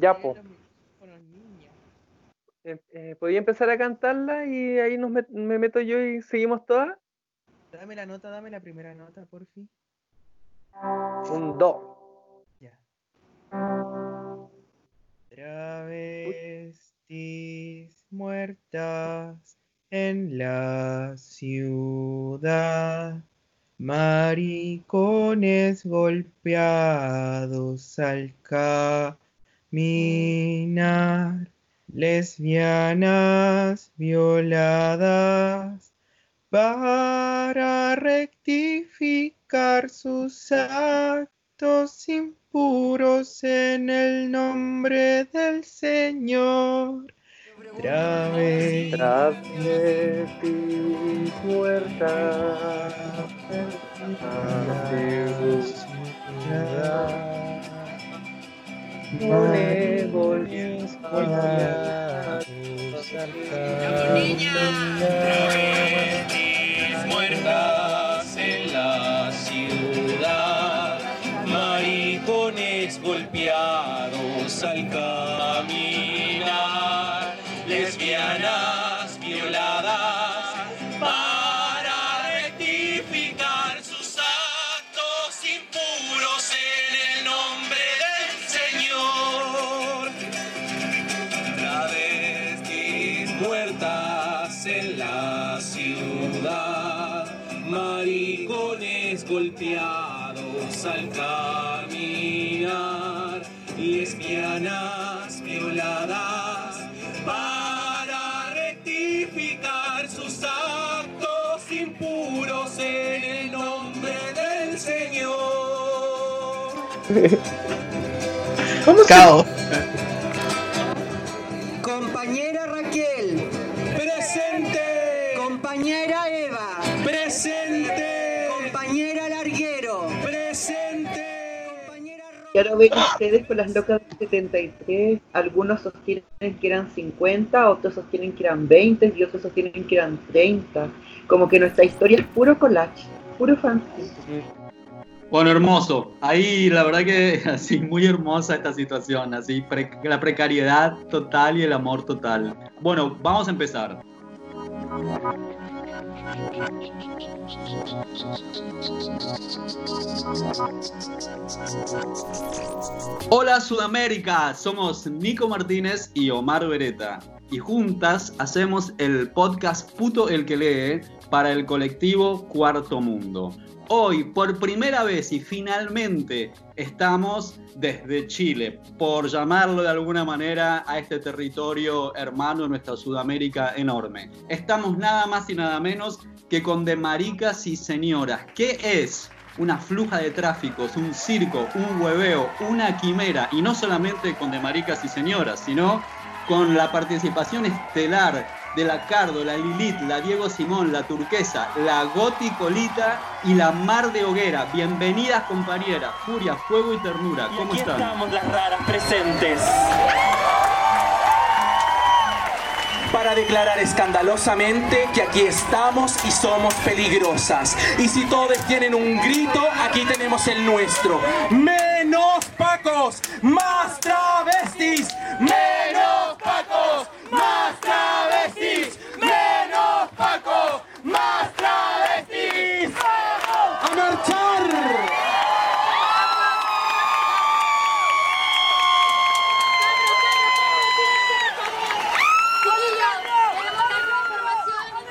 Ya, po. Eh, eh, ¿Podía empezar a cantarla y ahí nos met- me meto yo y seguimos todas? Dame la nota, dame la primera nota, por fin. Un do. Ya. Travestis muertas en la ciudad, maricones golpeados al caminar, lesbianas violadas para rectificar sus actos impuros en el nombre del Señor. En la ciudad. Maricones golpeados Señor. Caos. Compañera Raquel, Presente. compañera Eva, Presente. compañera Larguero, Presente. compañera Y ahora ven ustedes con las locas del 73, algunos sostienen que eran 50, otros sostienen que eran 20 y otros sostienen que eran 30. Como que nuestra historia es puro collage, puro fancy. Bueno, hermoso. Ahí la verdad que así muy hermosa esta situación, así pre- la precariedad total y el amor total. Bueno, vamos a empezar. Hola Sudamérica, somos Nico Martínez y Omar Beretta y juntas hacemos el podcast Puto el que lee para el colectivo Cuarto Mundo. Hoy, por primera vez y finalmente, estamos desde Chile, por llamarlo de alguna manera a este territorio hermano de nuestra Sudamérica enorme. Estamos nada más y nada menos que con De Maricas y Señoras. ¿Qué es? Una fluja de tráficos, un circo, un hueveo, una quimera, y no solamente con De Maricas y Señoras, sino con la participación estelar de la Cardo, la Lilith, la Diego Simón, la Turquesa, la Goti Colita y la Mar de Hoguera. Bienvenidas compañeras, Furia, Fuego y Ternura. Y ¿Cómo aquí están? estamos las raras presentes. Para declarar escandalosamente que aquí estamos y somos peligrosas. Y si todos tienen un grito, aquí tenemos el nuestro. Menos pacos, más travestis. Menos pacos, más travestis. Menos pacos, más travestis. ¡A marchar!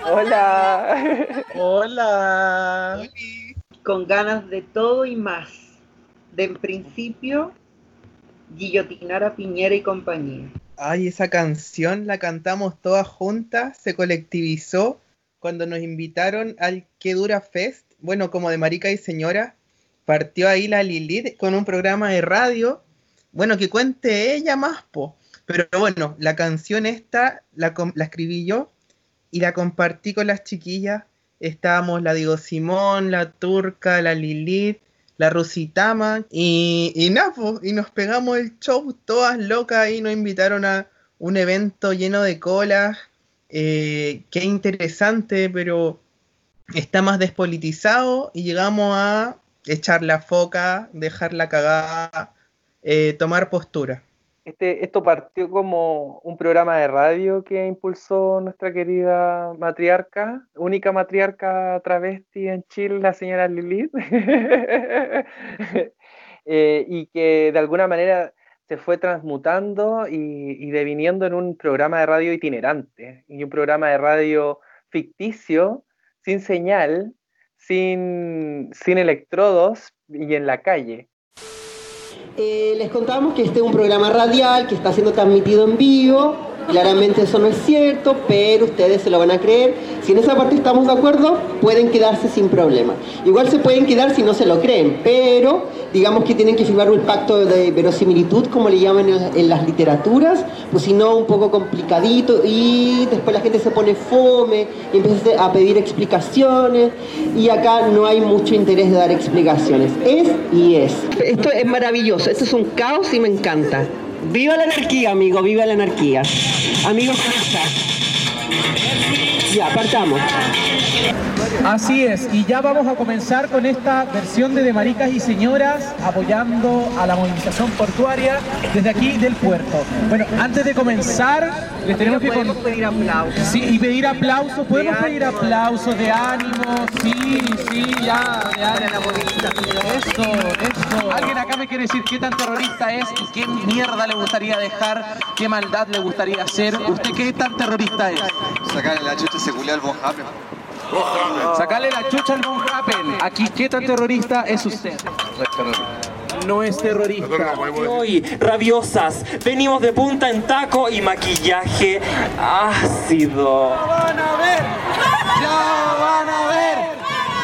Hola. Hola. Con ganas de todo y más. De en principio, guillotinar a Piñera y compañía. Ay, esa canción la cantamos todas juntas, se colectivizó cuando nos invitaron al Que Dura Fest. Bueno, como de Marica y Señora, partió ahí la Lilith con un programa de radio. Bueno, que cuente ella más, po. Pero bueno, la canción esta la, la escribí yo y la compartí con las chiquillas. Estábamos la Diego Simón, la Turca, la Lilith, la Rositama y, y po, y nos pegamos el show todas locas y nos invitaron a un evento lleno de colas. Eh, qué interesante, pero está más despolitizado y llegamos a echar la foca, dejar la cagada, eh, tomar postura. Este, esto partió como un programa de radio que impulsó nuestra querida matriarca, única matriarca travesti en Chile, la señora Lilith, eh, y que de alguna manera se fue transmutando y, y deviniendo en un programa de radio itinerante, y un programa de radio ficticio, sin señal, sin, sin electrodos y en la calle. Eh, les contamos que este es un programa radial que está siendo transmitido en vivo. Claramente eso no es cierto, pero ustedes se lo van a creer. Si en esa parte estamos de acuerdo, pueden quedarse sin problema. Igual se pueden quedar si no se lo creen, pero digamos que tienen que firmar un pacto de verosimilitud, como le llaman en, las literaturas, pues si no, un poco complicadito y después la gente se pone fome y empieza a pedir explicaciones y acá no hay mucho interés de dar explicaciones. Es y es. Esto es maravilloso, esto es un caos y me encanta. Viva la anarquía, amigo, viva la anarquía. Amigos. Ya, partamos. Así es, y ya vamos a comenzar con esta versión de De Maricas y Señoras apoyando a la movilización portuaria desde aquí del puerto. Bueno, antes de comenzar, les tenemos que con- pedir aplausos. Sí, y pedir aplausos, podemos pedir aplausos de ánimo, sí, sí, ya, de ánimo. Eso, eso. Alguien acá me quiere decir qué tan terrorista es y qué mierda le gustaría dejar, qué maldad le gustaría hacer. ¿Usted qué tan terrorista es? Sacarle la chucha se culea al Von Happen. Sacarle la chucha al Von Happen. Aquí, ¿qué tan terrorista es usted? No es terrorista. Hoy, rabiosas, venimos de punta en taco y maquillaje ácido. van a ver, ya van a ver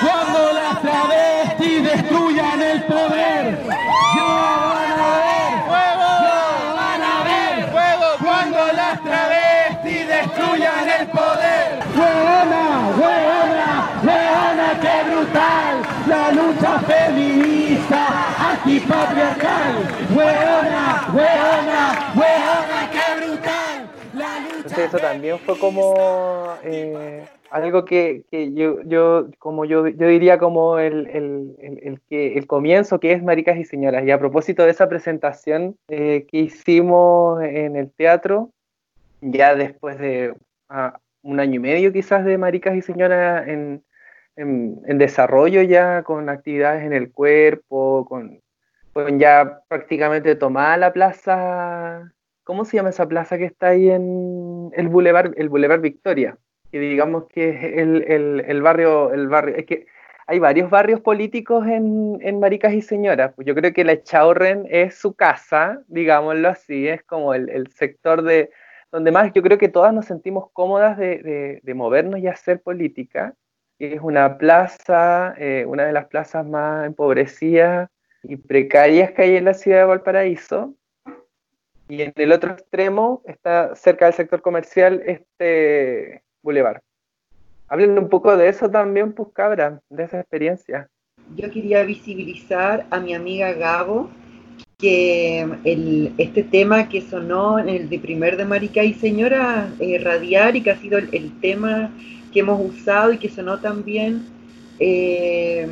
cuando las travestis poder. Ya van a ver, ya van a ver cuando las travestis destruyan el poder. Huevona, huevona, huevona, qué brutal la lucha feminista antipatriarcal. Huevona, huevona, huevona, qué brutal la lucha. Entonces eso también fue como eh, algo que, que yo, yo, como yo, yo diría como el, el, el, que, el comienzo que es Maricas y Señoras. Y a propósito de esa presentación eh, que hicimos en el teatro, ya después de ah, un año y medio quizás de Maricas y Señoras en, en, en desarrollo ya, con actividades en el cuerpo, con, con ya prácticamente tomada la plaza ¿cómo se llama esa plaza que está ahí en el Boulevard, el Boulevard Victoria? Que digamos que es el, el, el barrio, el barrio, es que hay varios barrios políticos en, en Maricas y Señoras. Pues yo creo que la Chaurren es su casa, digámoslo así, es como el, el sector de donde más yo creo que todas nos sentimos cómodas de, de, de movernos y hacer política. Es una plaza, eh, una de las plazas más empobrecidas y precarias que hay en la ciudad de Valparaíso. Y en el otro extremo está cerca del sector comercial este bulevar. Hablen un poco de eso también, pues cabra, de esa experiencia. Yo quería visibilizar a mi amiga Gabo que el, este tema que sonó en el de primer de Marica y Señora eh, Radial y que ha sido el, el, tema que hemos usado y que sonó también eh,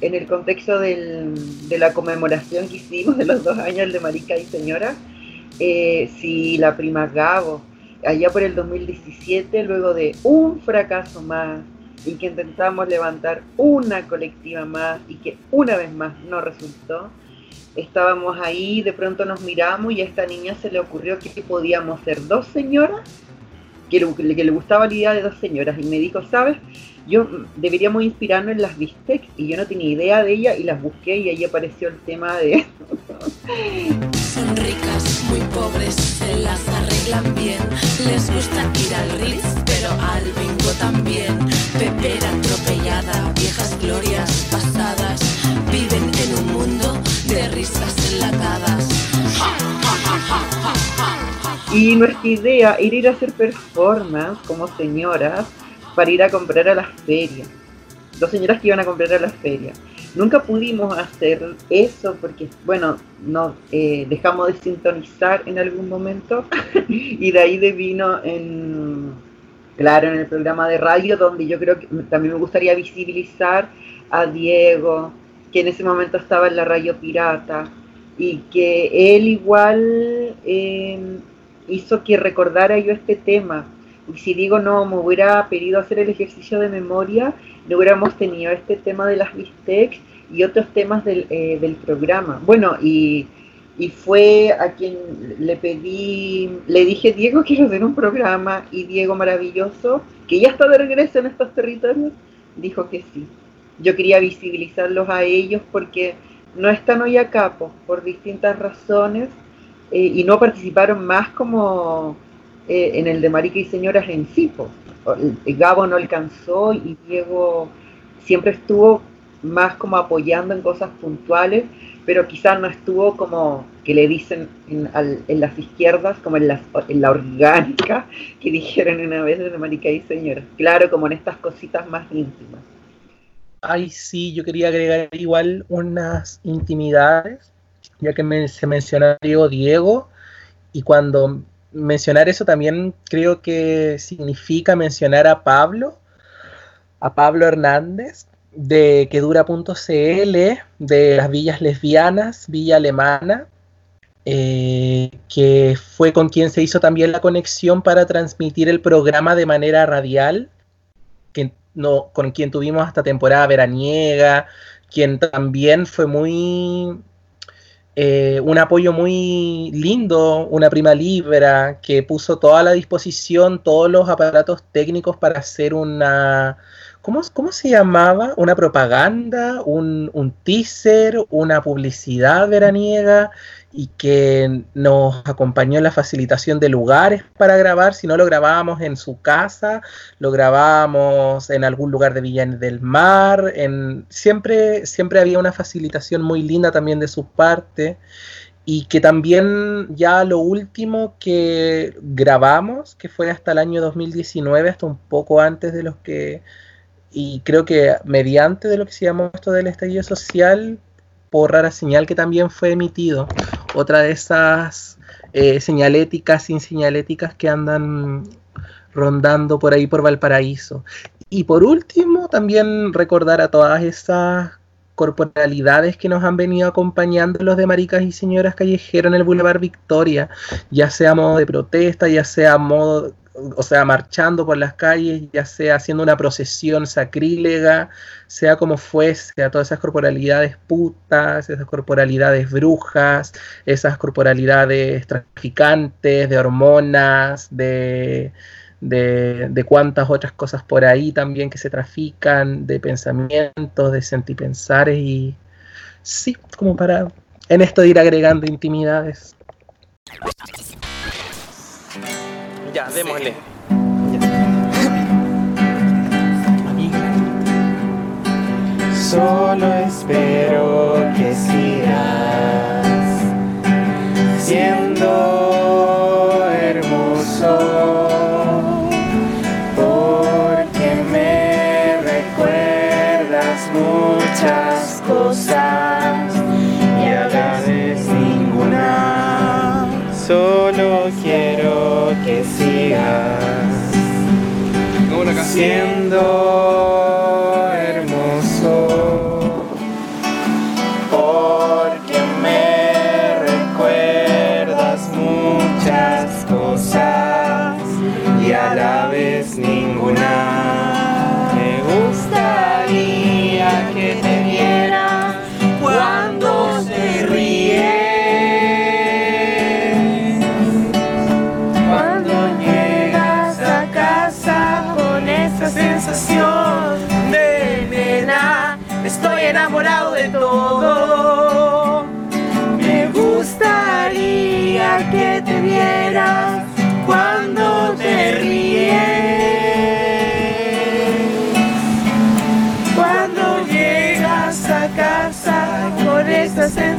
en el contexto del, de la conmemoración que hicimos de los dos años de Marica y Señora, eh, si la prima Gabo, allá por el 2017, luego de un fracaso más y que intentamos levantar una colectiva más y que una vez más no resultó, estábamos ahí, de pronto nos miramos y a esta niña se le ocurrió que podíamos ser dos señoras, que le, que le gustaba la idea de dos señoras y me dijo, ¿sabes? Yo deberíamos inspirarnos en las bistecs y yo no tenía idea de ella y las busqué y ahí apareció el tema de... Son ricas, muy pobres, se las arreglan bien. Les gusta ir al Ritz, pero al bingo también. Pepera atropellada, viejas glorias pasadas. Viven en un mundo de risas enlatadas. Y nuestra idea era ir a hacer performance como señoras para ir a comprar a las ferias. Dos señoras que iban a comprar a las ferias. Nunca pudimos hacer eso porque, bueno, no eh, dejamos de sintonizar en algún momento y de ahí de vino en, claro, en el programa de radio donde yo creo que también me gustaría visibilizar a Diego, que en ese momento estaba en la radio pirata, y que él igual eh, hizo que recordara yo este tema. Y si digo no, me hubiera pedido hacer el ejercicio de memoria, no hubiéramos tenido este tema de las bistecs y otros temas del, eh, del programa. Bueno, y, y fue a quien le pedí, le dije, Diego, quiero hacer un programa, y Diego maravilloso, que ya está de regreso en estos territorios, dijo que sí. Yo quería visibilizarlos a ellos porque no están hoy acá po, por distintas razones eh, y no participaron más como eh, en el de Marica y Señoras en sí. po. El- Gabo no alcanzó y Diego siempre estuvo más como apoyando en cosas puntuales, pero quizás no estuvo como que le dicen en, al- en las izquierdas, como en, las, en la orgánica, que dijeron una vez de Marica y Señoras. Claro, como en estas cositas más íntimas. Ay, sí, yo quería agregar igual unas intimidades, ya que se menciona Diego Diego, y cuando mencionar eso también creo que significa mencionar a Pablo, a Pablo Hernández, de Quedura.cl, de las villas lesbianas, Villa Alemana, eh, que fue con quien se hizo también la conexión para transmitir el programa de manera radial que no, con quien tuvimos hasta temporada veraniega, quien también fue muy eh, un apoyo muy lindo, una prima libra, que puso toda la disposición todos los aparatos técnicos para hacer una, ¿cómo, cómo se llamaba? Una propaganda, un, un teaser, una publicidad veraniega y que nos acompañó en la facilitación de lugares para grabar. Si no lo grabábamos en su casa, lo grabábamos en algún lugar de Villa del Mar. En, siempre, siempre había una facilitación muy linda también de su parte. Y que también ya lo último que grabamos, que fue hasta el año 2019, hasta un poco antes de los que, y creo que mediante de lo que se llamó esto del estallido social, por rara señal que también fue emitido. Otra de esas eh, señaléticas, sin señaléticas que andan rondando por ahí por Valparaíso. Y por último, también recordar a todas esas corporalidades que nos han venido acompañando los de maricas y señoras callejeros en el Boulevard Victoria, ya sea modo de protesta, ya sea modo, o sea, marchando por las calles, ya sea haciendo una procesión sacrílega, sea como fuese, a todas esas corporalidades putas, esas corporalidades brujas, esas corporalidades traficantes de hormonas, de, de, de cuantas otras cosas por ahí también que se trafican, de pensamientos, de sentipensares y sí, como para en esto de ir agregando intimidades. Ya, démosle. Solo espero que sigas siendo hermoso, porque me recuerdas muchas cosas y a ninguna. Siendo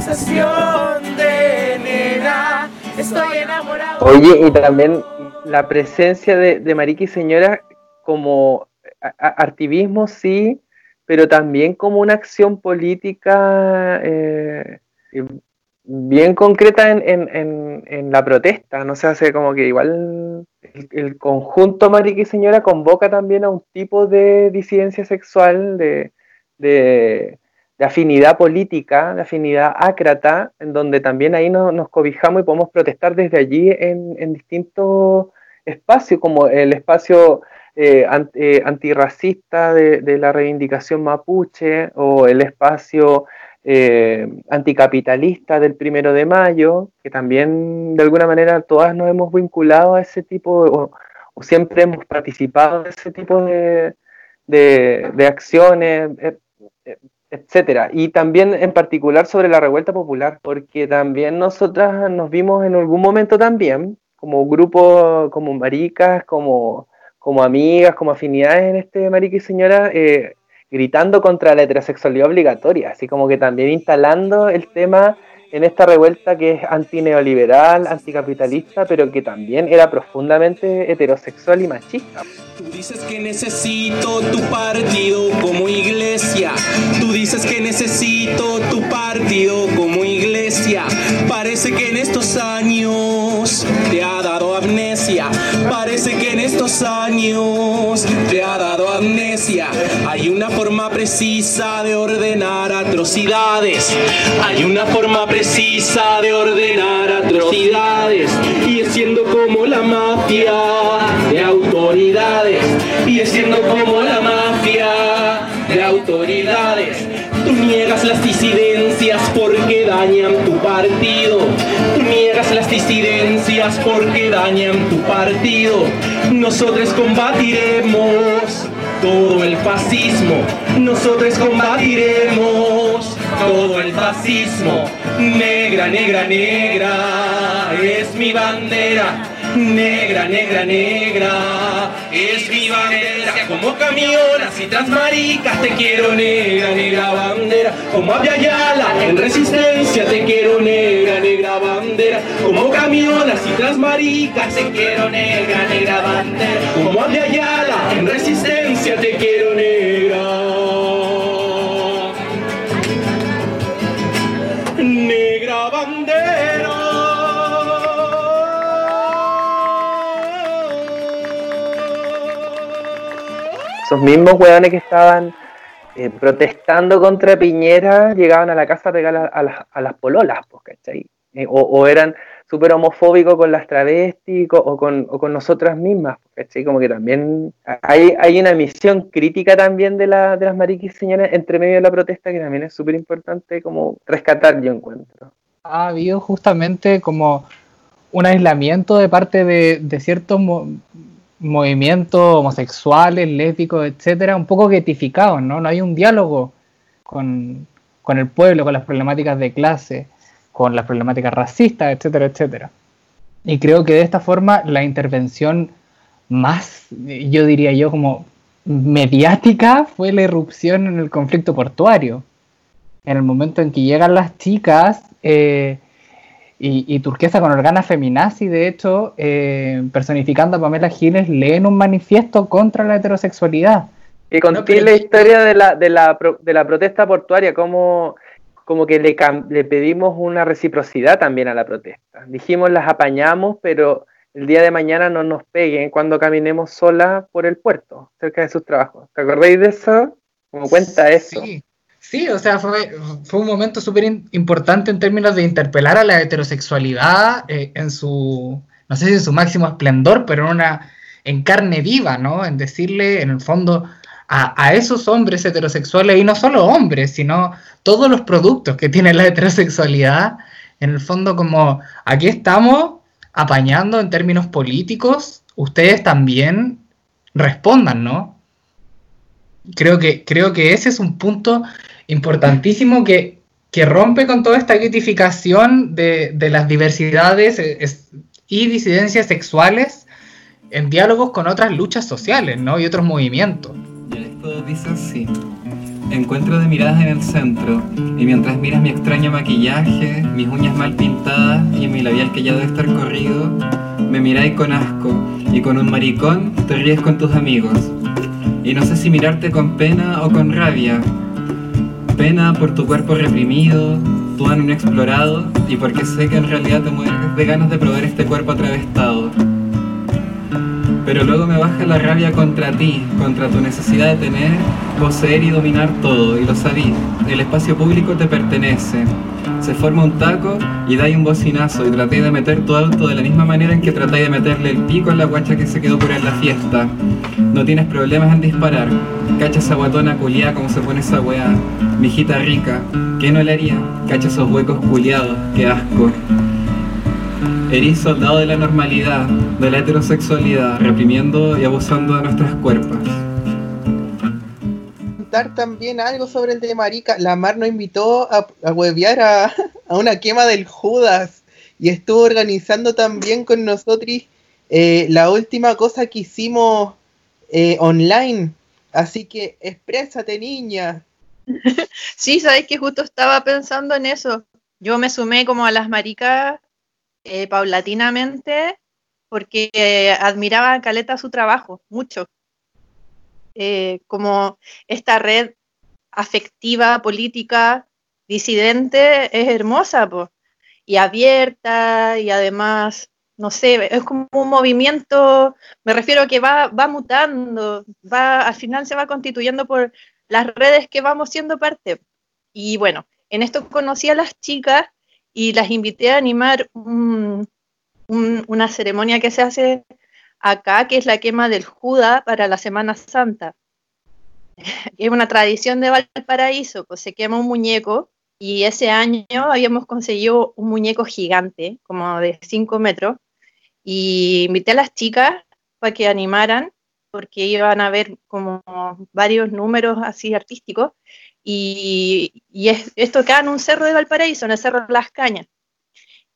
sensación de nena, estoy enamorado. Oye, y también la presencia de, de Señora como activismo, sí, pero también como una acción política eh, bien concreta en, en- en- la protesta. No se hace como que igual el, el conjunto Marica y Señora convoca también a un tipo de disidencia sexual, de, de, de afinidad política, de afinidad ácrata, en donde también ahí no- nos cobijamos y podemos protestar desde allí en, distintos espacios, como el espacio eh, eh, antirracista de, la reivindicación mapuche o el espacio eh, anticapitalista del primero de mayo, que también de alguna manera todas nos hemos vinculado a ese tipo, o, o siempre hemos participado de ese tipo de, de- acciones, etcétera. Y también en particular sobre la revuelta popular, porque también nosotras nos vimos en algún momento también, como grupo, como maricas, como, como amigas, como afinidades en este marica y señora, eh, gritando contra la heterosexualidad obligatoria, así como que también instalando el tema en esta revuelta que es antineoliberal, anticapitalista, pero que también era profundamente heterosexual y machista. Tú dices que necesito tu partido como iglesia. Dices que necesito tu partido como iglesia. Parece que en estos años te ha dado amnesia. Parece que en estos años te ha dado amnesia. Hay una forma precisa de ordenar atrocidades. Hay una forma precisa de ordenar atrocidades. Y es siendo como la mafia de autoridades. Y es siendo como la mafia de autoridades. Niegas las disidencias porque dañan tu partido. Niegas las disidencias porque dañan tu partido. Nosotros combatiremos todo el fascismo. Nosotros combatiremos todo el fascismo. Negra, negra, negra es mi bandera. Negra, negra, negra es mi bandera. Como camionas y transmaricas te quiero negra, negra bandera. Como Aviala en resistencia te quiero negra, negra bandera. Como camionas y transmaricas te quiero negra, negra bandera. Como Aviala en resistencia te quiero negra. Negra Esos mismos hueones que estaban eh, protestando contra Piñera llegaban a la casa a pegar a, las, a las pololas, pues, ¿cachai? Eh, o, eran súper homofóbicos con las travestis o con, nosotras mismas, pues, ¿cachai? Como que también hay, una misión crítica también de, la, de las mariquis señoras entre medio de la protesta que también es súper importante como rescatar, yo encuentro. ha habido justamente como un aislamiento de parte de, ciertos movimientos homosexuales, lésbicos, etcétera, un poco guetificados, ¿no? No hay un diálogo con, con el pueblo, con las problemáticas de clase, con las problemáticas racistas, etcétera, etcétera. Y creo que de esta forma la intervención más, yo diría yo, como mediática fue la irrupción en el conflicto portuario en el momento en que llegan las chicas eh, y, y Turquesa con Organa Feminazi, de hecho, eh, personificando a Pamela Giles, leen un manifiesto contra la heterosexualidad. Que conté la historia de la, de la, pro- de la protesta portuaria, como, como que le, le pedimos una reciprocidad también a la protesta. Dijimos, las apañamos, pero el día de mañana no nos peguen cuando caminemos sola por el puerto, cerca de sus trabajos. ¿Te acordáis de eso? Como cuenta eso. Sí, sí, o sea, fue, fue un momento súper importante en términos de interpelar a la heterosexualidad eh, en su, no sé si en su máximo esplendor, pero en una en carne viva, ¿no? En decirle, en el fondo, a, a esos hombres heterosexuales, y no solo hombres, sino todos los productos que tiene la heterosexualidad, en el fondo como, aquí estamos apañando en términos políticos, ustedes también respondan, ¿no? Creo que, creo que ese es un punto importantísimo que, rompe con toda esta guetificación de, las diversidades eh, y disidencias sexuales en diálogos con otras luchas sociales, ¿no? Y otros movimientos. Esto dice así. Encuentro de miradas en el centro, y mientras miras mi extraño maquillaje, mis uñas mal pintadas y mi labial que ya debe estar corrido, me miráis con asco, y con un maricón te ríes con tus amigos. Y no sé si mirarte con pena o con rabia. Pena por tu cuerpo reprimido, tu ano inexplorado, y porque sé que en realidad te mueres de ganas de probar este cuerpo atravestado. Pero luego me baja la rabia contra ti, contra tu necesidad de tener, poseer y dominar todo, y lo sabí. El espacio público te pertenece. Se forma un taco y dais un bocinazo y traté de meter tu auto de la misma manera en que tratáis de meterle el pico en la guacha que se quedó por en la fiesta. No tienes problemas en disparar. Cacha esa guatona culiada como se pone esa weá. Mijita rica, ¿qué no le haría? Cacha esos huecos culiados, qué asco. Eres soldado de la normalidad, de la heterosexualidad, reprimiendo y abusando de nuestras cuerpos. Contar también algo sobre el de Marica. La Mar nos invitó a, a huevear a, a una quema del Judas y estuvo organizando también con nosotros eh, la última cosa que hicimos eh, online. Así que exprésate, niña. Sí, sabes que justo estaba pensando en eso. Yo me sumé como a las maricas eh, paulatinamente porque eh, admiraba a Caleta su trabajo, mucho. Eh, como esta red afectiva, política, disidente, es hermosa, y abierta, y además, no sé, es como un movimiento, me refiero a que va, va mutando, va, al final se va constituyendo por las redes que vamos siendo parte. Y bueno, en esto conocí a las chicas y las invité a animar un- un- una ceremonia que se hace acá, que es la quema del Juda para la Semana Santa. Es una tradición de Valparaíso, pues se quema un muñeco y ese año habíamos conseguido un muñeco gigante, como de 5 metros, y invité a las chicas para que animaran, porque iban a ver como varios números así artísticos, y, es- esto queda en un cerro de Valparaíso, en el Cerro Las Cañas.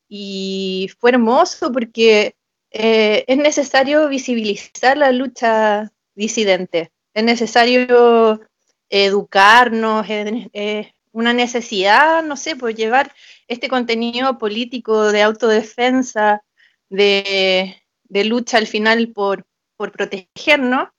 Y fue hermoso porque eh, es necesario visibilizar la lucha disidente, es necesario educarnos, es, una necesidad, no sé, por llevar este contenido político de autodefensa, de, lucha al final por, por protegernos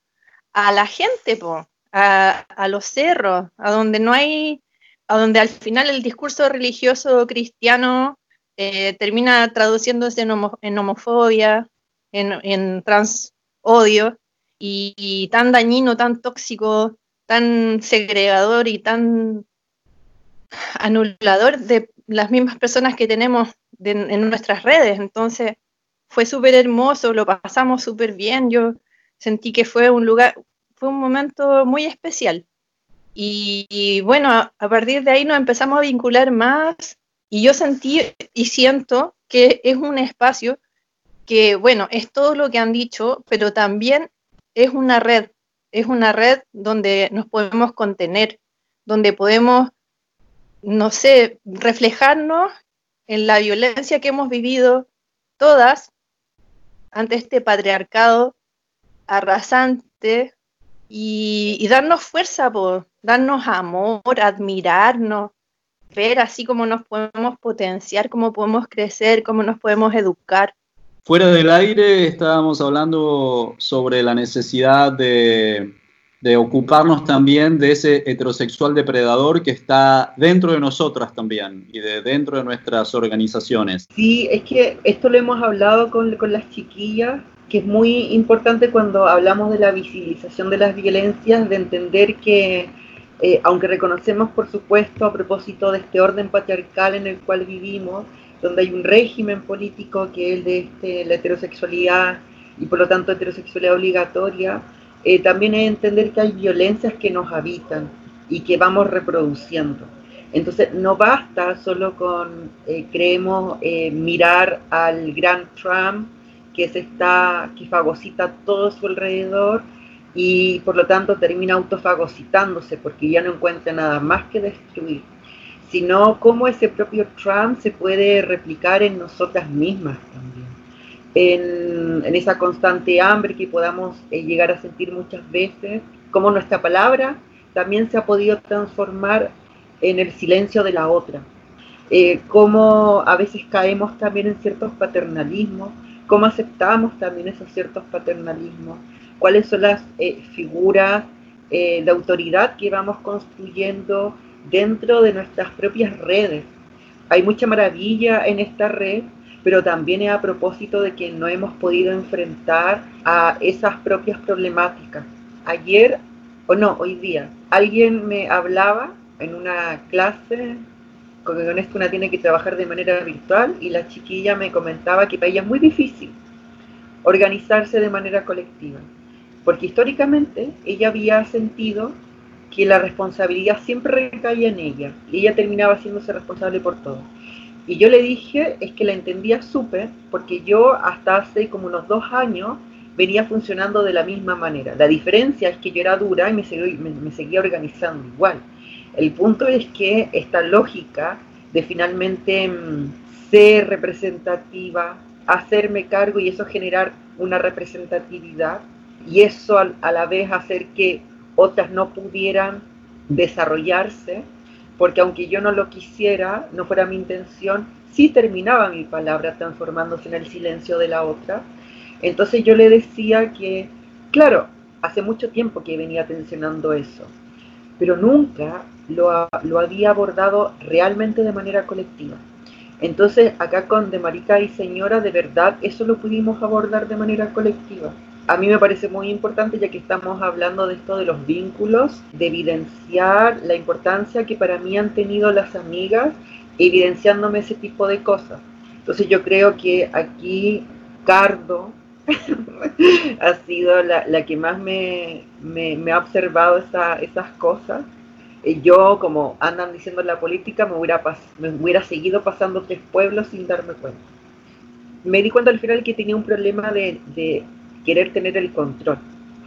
a la gente, po, a, los cerros, a donde no hay, a donde al final el discurso religioso cristiano eh, termina traduciéndose en, en homofobia, en, en trans y, tan dañino, tan tóxico, tan segregador y tan anulador de las mismas personas que tenemos en nuestras redes. Entonces, fue súper hermoso, lo pasamos súper bien. Yo sentí que fue un lugar, fue un momento muy especial. Y, bueno, a, a partir de ahí nos empezamos a vincular más y yo sentí y siento que es un espacio que, bueno, es todo lo que han dicho, pero también es una red, es una red donde nos podemos contener, donde podemos, no sé, reflejarnos en la violencia que hemos vivido todas ante este patriarcado arrasante y, y darnos fuerza, por darnos amor, admirarnos, ver así cómo nos podemos potenciar, cómo podemos crecer, cómo nos podemos educar. Fuera del aire estábamos hablando sobre la necesidad de, de ocuparnos también de ese heterosexual depredador que está dentro de nosotras también y de dentro de nuestras organizaciones. Sí, es que esto lo hemos hablado con, con las chiquillas, que es muy importante cuando hablamos de la visibilización de las violencias, de entender que, eh, aunque reconocemos, por supuesto, a propósito de este orden patriarcal en el cual vivimos, donde hay un régimen político que es el de este, la heterosexualidad y por lo tanto heterosexualidad obligatoria, eh, también es entender que hay violencias que nos habitan y que vamos reproduciendo. Entonces, no basta solo con, eh, creemos, eh, mirar al gran Trump que se está, que fagocita todo su alrededor y por lo tanto termina autofagocitándose porque ya no encuentra nada más que destruir, sino cómo ese propio Trump se puede replicar en nosotras mismas también, en, en esa constante hambre que podamos eh, llegar a sentir muchas veces, cómo nuestra palabra también se ha podido transformar en el silencio de la otra, eh, cómo a veces caemos también en ciertos paternalismos, cómo aceptamos también esos ciertos paternalismos, cuáles son las eh, figuras eh, de autoridad que vamos construyendo dentro de nuestras propias redes. Hay mucha maravilla en esta red pero también es a propósito de que no hemos podido enfrentar a esas propias problemáticas. Ayer, o no, hoy día, alguien me hablaba en una clase, con esto una tiene que trabajar de manera virtual, y la chiquilla me comentaba que para ella es muy difícil organizarse de manera colectiva, porque históricamente ella había sentido que la responsabilidad siempre recaía en ella, y ella terminaba haciéndose responsable por todo. Y yo le dije, es que la entendía súper, porque yo hasta hace como unos dos años venía funcionando de la misma manera. La diferencia es que yo era dura y me, seguía organizando igual. El punto es que esta lógica de finalmente mm, ser representativa, hacerme cargo y eso generar una representatividad y eso a la vez hacer que otras no pudieran desarrollarse, porque aunque yo no lo quisiera, no fuera mi intención, sí terminaba mi palabra transformándose en el silencio de la otra. Entonces yo le decía que, claro, hace mucho tiempo que venía tensionando eso, pero nunca lo, lo había abordado realmente de manera colectiva. Entonces acá con De Marica y Señora, de verdad, eso lo pudimos abordar de manera colectiva a mí me parece muy importante, ya que estamos hablando de esto de los vínculos, de evidenciar la importancia que para mí han tenido las amigas, evidenciándome ese tipo de cosas. Entonces yo creo que aquí Cardo ha sido la, que más me, ha observado esas cosas. Yo, como andan diciendo en la política, me hubiera, me hubiera seguido pasando tres pueblos sin darme cuenta. Me di cuenta al final que tenía un problema de querer tener el control.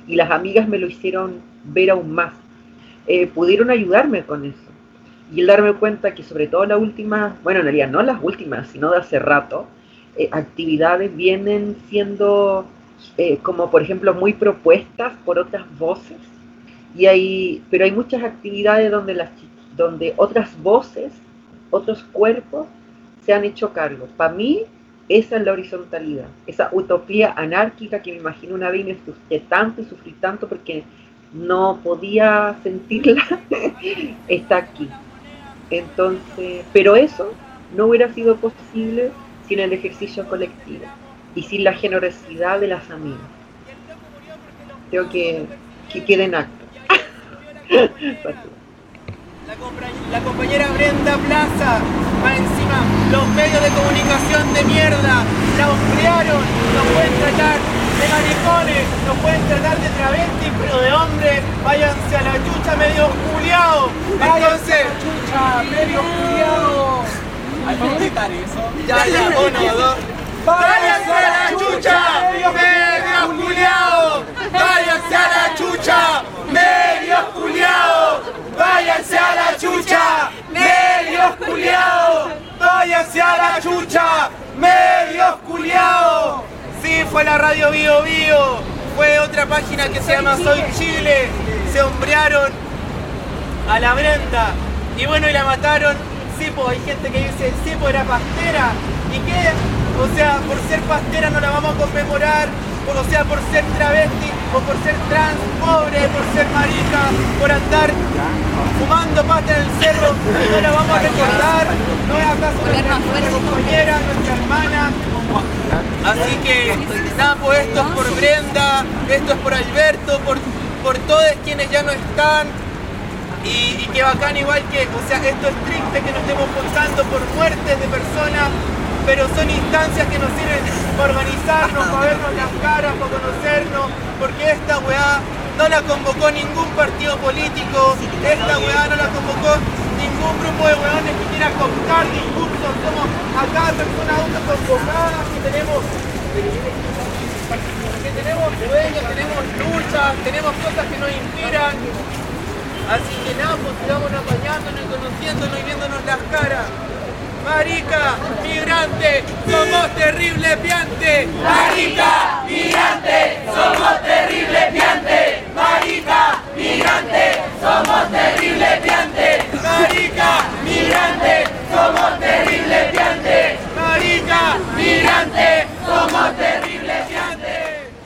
Y las amigas me lo hicieron ver aún más. Eh, pudieron ayudarme con eso. Y el darme cuenta que sobre todo la última, bueno, en realidad no las últimas, sino de hace rato, eh, actividades vienen siendo eh, como por ejemplo muy propuestas por otras voces. Y hay, pero hay muchas actividades donde, las, donde otras voces, otros cuerpos se han hecho cargo. Para mí esa es la horizontalidad, esa utopía anárquica que me imagino una vez me frustré tanto y sufrí tanto porque no podía sentirla, está aquí. Entonces, pero eso no hubiera sido posible sin el ejercicio colectivo y sin la generosidad de las amigas. Creo que, que quede en acto. La, compañera Brenda Plaza, va encima, los medios de comunicación de mierda, la crearon, nos pueden tratar de maricones, nos pueden tratar de travestis, pero de hombres, váyanse a la chucha medio culiao. Entonces, chucha, medio culiao. ¿Hay que gritar eso? Ya, ya, uno, dos. ¡Váyanse a la chucha! ¡Medio culiao! ¡Váyanse a la chucha! ¡Medio culiao! ¡Váyanse a la chucha! ¡Medios culiados! ¡Váyanse a la chucha! ¡Medios culiados! Sí, fue la radio Bio Bio. Fue otra página que se llama Soy Chile. Se hombrearon a la Brenda. Y bueno, y la mataron. Sí, pues hay gente que dice, sí, pues era pastera. ¿Y qué? O sea, por ser pastera no la vamos a conmemorar o sea por ser travesti, o por ser trans, pobre, por ser marica, por andar fumando pata en el cerro, no la vamos a recordar, no es acaso nuestra, compañera, nuestra hermana. Así que nada, pues esto es por Brenda, esto es por Alberto, por, por todos quienes ya no están, y, y, que bacán igual que, o sea, esto es triste que nos estemos pasando por muertes de personas pero son instancias que nos sirven para organizarnos, para vernos las caras, para conocernos, porque esta weá no la convocó ningún partido político, esta weá no la convocó ningún grupo de weones que quiera contar discursos, somos acá personas autoconvocadas que tenemos que tenemos sueños, tenemos luchas, tenemos cosas que nos inspiran. Así que nada, pues sigamos apañándonos y conociéndonos y viéndonos las caras marica, migrante, somos terrible piante. Marica, migrante, somos terrible piante. Marica, migrante, somos terrible piante. Marica, migrante, somos terrible piante. Marica, migrante, somos terrible.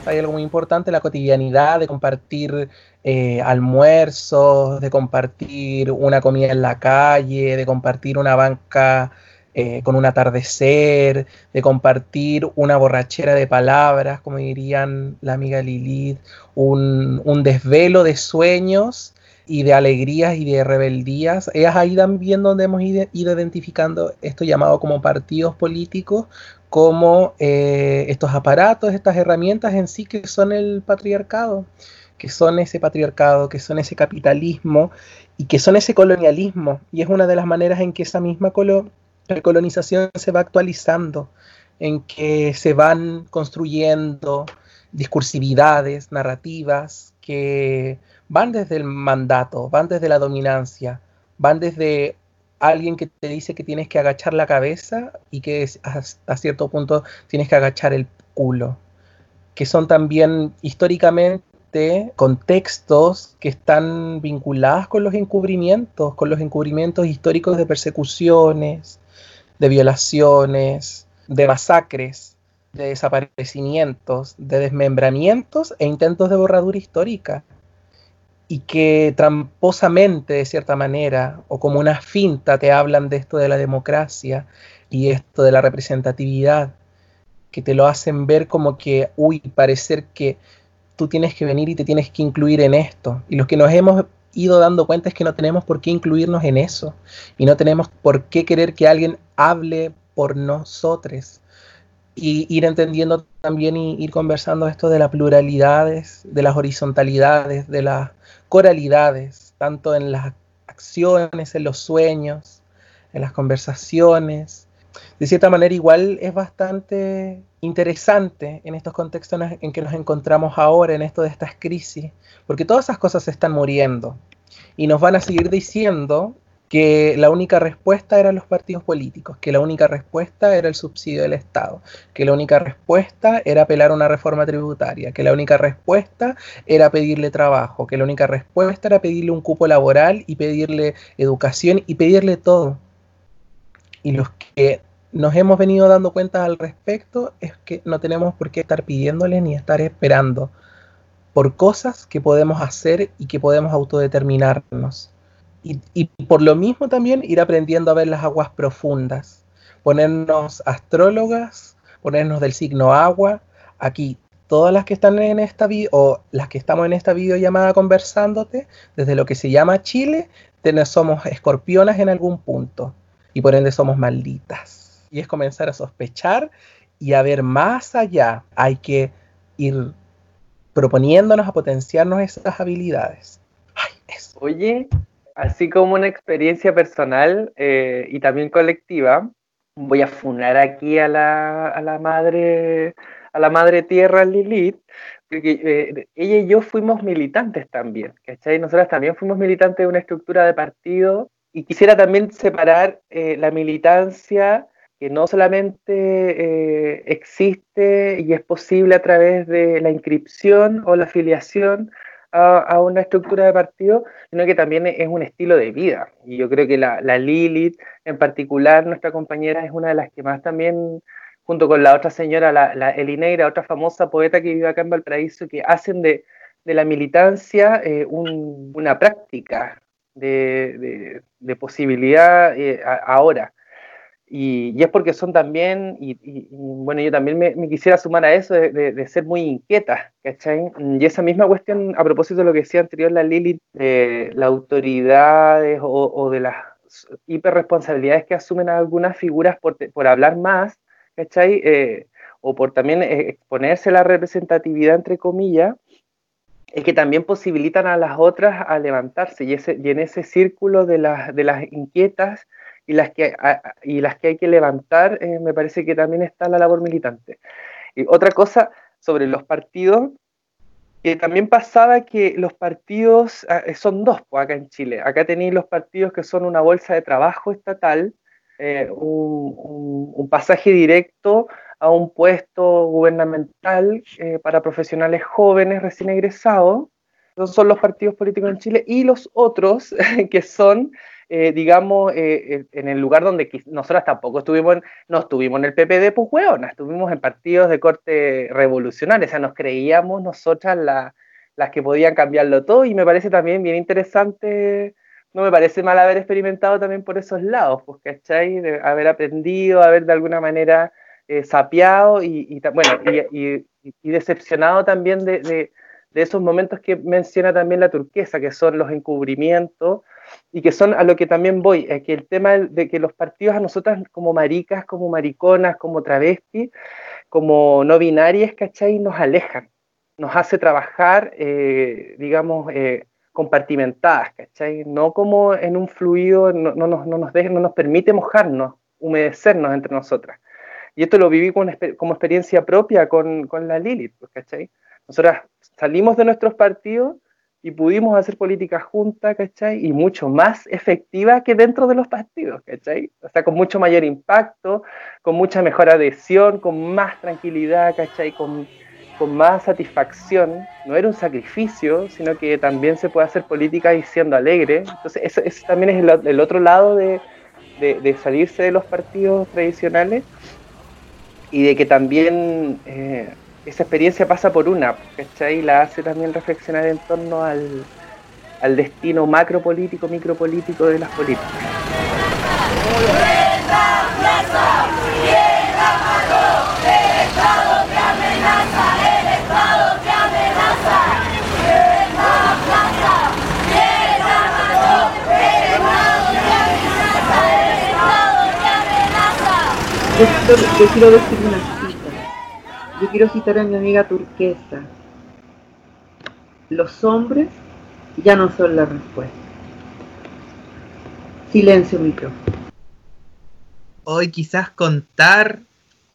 Hay algo muy importante, la cotidianidad de compartir eh, almuerzos, de compartir una comida en la calle, de compartir una banca eh, con un atardecer, de compartir una borrachera de palabras, como dirían la amiga Lilith, un, un desvelo de sueños y de alegrías y de rebeldías. Es ahí también donde hemos ido, identificando esto llamado como partidos políticos, como eh, estos aparatos, estas herramientas en sí que son el patriarcado, que son ese patriarcado, que son ese capitalismo y que son ese colonialismo. Y es una de las maneras en que esa misma colonización se va actualizando, en que se van construyendo discursividades, narrativas, que van desde el mandato, van desde la dominancia, van desde alguien que te dice que tienes que agachar la cabeza y que a cierto punto tienes que agachar el culo, que son también históricamente contextos que están vinculados con los encubrimientos, con los encubrimientos históricos de persecuciones, de violaciones, de masacres, de desaparecimientos, de desmembramientos e intentos de borradura histórica y que tramposamente, de cierta manera, o como una finta, te hablan de esto de la democracia y esto de la representatividad, que te lo hacen ver como que, uy, parecer que tú tienes que venir y te tienes que incluir en esto. Y los que nos hemos ido dando cuenta es que no tenemos por qué incluirnos en eso, y no tenemos por qué querer que alguien hable por nosotros. Y ir entendiendo también y ir conversando esto de las pluralidades, de las horizontalidades, de las coralidades, tanto en las acciones, en los sueños, en las conversaciones. De cierta manera igual es bastante interesante en estos contextos en que nos encontramos ahora, en esto de estas crisis, porque todas esas cosas se están muriendo y nos van a seguir diciendo que la única respuesta eran los partidos políticos, que la única respuesta era el subsidio del Estado, que la única respuesta era apelar a una reforma tributaria, que la única respuesta era pedirle trabajo, que la única respuesta era pedirle un cupo laboral y pedirle educación y pedirle todo. Y los que nos hemos venido dando cuenta al respecto es que no tenemos por qué estar pidiéndole ni estar esperando por cosas que podemos hacer y que podemos autodeterminarnos y, por lo mismo también ir aprendiendo a ver las aguas profundas, ponernos astrólogas, ponernos del signo agua, aquí todas las que están en esta video o las que estamos en esta videollamada conversándote, desde lo que se llama Chile, somos escorpionas en algún punto y por ende somos malditas. Y es comenzar a sospechar y a ver más allá. Hay que ir proponiéndonos a potenciarnos esas habilidades. Ay, Oye, así como una experiencia personal eh, y también colectiva, voy a funar aquí a la, a la madre a la madre tierra Lilith, porque eh, ella y yo fuimos militantes también, ¿cachai? Nosotras también fuimos militantes de una estructura de partido y quisiera también separar eh, la militancia que no solamente existe y es posible a través de la inscripción o la afiliación a, una estructura de partido, sino que también es un estilo de vida. Y yo creo que la, Lilith, en particular, nuestra compañera, es una de las que más también, junto con la otra señora, la, la Elineira, otra famosa poeta que vive acá en Valparaíso, que hacen de, la militancia eh, una práctica de, posibilidad eh, ahora. Y, es porque son también, y, bueno, yo también me, quisiera sumar a eso de, ser muy inquieta, ¿cachai? Y esa misma cuestión, a propósito de lo que decía anterior la Lili, de las autoridades o, de las hiperresponsabilidades que asumen algunas figuras por, por hablar más, ¿cachai? Eh, o por también exponerse a la representatividad, entre comillas, es que también posibilitan a las otras a levantarse y, ese, y en ese círculo de las, de las inquietas y las que, y las que hay que levantar, eh, me parece que también está la labor militante. Y otra cosa sobre los partidos, que también pasaba que los partidos ah, eh, son dos pues, acá en Chile. Acá tenéis los partidos que son una bolsa de trabajo estatal, eh, un, un, pasaje directo a un puesto gubernamental para profesionales jóvenes recién egresados. Esos son los partidos políticos en Chile. Y los otros que son eh, digamos, eh, eh, en el lugar donde nosotras tampoco estuvimos, no estuvimos en el PPD, pues hueona, estuvimos en partidos de corte revolucionario, o sea, nos creíamos nosotras las que podían cambiarlo todo y me parece también bien interesante no me parece mal haber experimentado también por esos lados, pues, ¿cachai? De haber aprendido, haber de alguna manera eh, y, y, bueno, y, y, decepcionado también de, de, de, esos momentos que menciona también la turquesa, que son los encubrimientos y que son a lo que también voy, es que el tema de que los partidos a nosotras como maricas, como mariconas, como travestis, como no binarias, ¿cachai? Nos alejan, nos hace trabajar, eh, digamos, eh, compartimentadas, ¿cachai? No como en un fluido, no, no, nos, no, nos, deja, no nos permite mojarnos, humedecernos entre nosotras. Y esto lo viví con, como experiencia propia con, con la Lilith, pues, ¿cachai? Nosotras salimos de nuestros partidos y pudimos hacer política junta, ¿cachai? Y mucho más efectiva que dentro de los partidos, ¿cachai? O sea, con mucho mayor impacto, con mucha mejor adhesión, con más tranquilidad, ¿cachai? Con, con más satisfacción. No era un sacrificio, sino que también se puede hacer política y siendo alegre. Entonces, eso, eso también es el, el otro lado de, de, de, salirse de los partidos tradicionales y de que también eh, esa experiencia pasa por una, ¿cachai? Y la hace también reflexionar en torno al, al destino macropolítico, micropolítico de las políticas. Yo, yo, quiero decir una cita. Yo quiero citar a mi amiga turquesa. Los hombres ya no son la respuesta. Silencio, micrófono. Hoy quizás contar,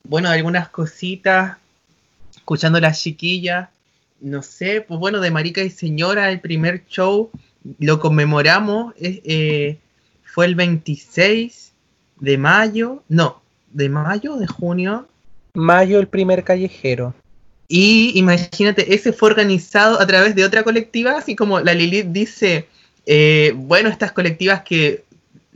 bueno, algunas cositas, escuchando a las chiquillas, no sé, pues bueno, de Marica y Señora, el primer show, lo conmemoramos, eh, fue el 26 de mayo, no, de mayo, de junio. Mayo, el primer callejero. Y imagínate, ese fue organizado a través de otra colectiva, así como la Lilith dice, eh, bueno, estas colectivas que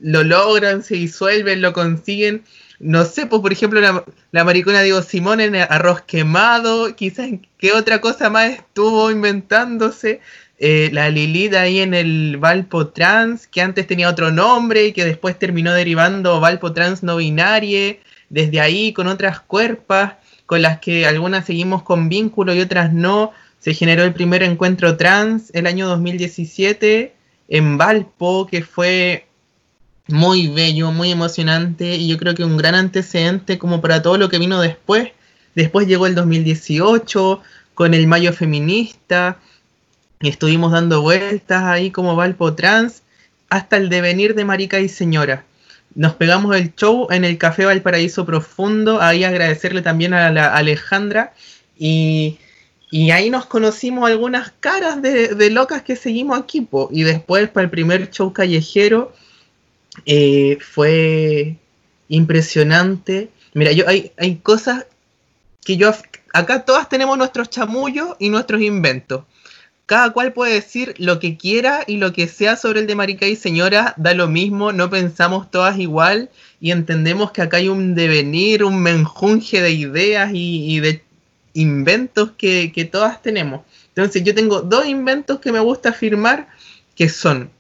lo logran, se disuelven, lo consiguen. No sé, pues por ejemplo la, maricona Diego Simón en arroz quemado, quizás qué otra cosa más estuvo inventándose. Eh, la Lilith ahí en el Valpo Trans, que antes tenía otro nombre y que después terminó derivando Valpo Trans no binarie, desde ahí con otras cuerpas, con las que algunas seguimos con vínculo y otras no. Se generó el primer encuentro trans el año 2017 en Valpo, que fue muy bello, muy emocionante y yo creo que un gran antecedente como para todo lo que vino después. Después llegó el 2018 con el Mayo Feminista, y estuvimos dando vueltas ahí como Valpo Trans hasta el devenir de Marica y Señora. Nos pegamos el show en el Café Valparaíso Profundo, ahí agradecerle también a la Alejandra y, ahí nos conocimos algunas caras de, locas que seguimos aquí. Y después para el primer show callejero eh, fue impresionante. Mira, yo hay, hay cosas que yo acá todas tenemos nuestros chamullos y nuestros inventos cada cual puede decir lo que quiera y lo que sea sobre el de Marica y Señora, da lo mismo, no pensamos todas igual y entendemos que acá hay un devenir, un menjunje de ideas y, y de inventos que, que, todas tenemos. Entonces yo tengo dos inventos que me gusta afirmar, que son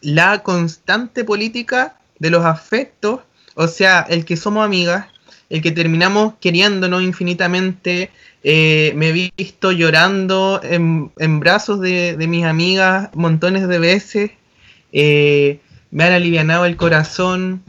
la constante política de los afectos, o sea, el que somos amigas, el que terminamos queriéndonos infinitamente, eh, me he visto llorando en, brazos de, de, mis amigas montones de veces. Eh, me han alivianado el corazón.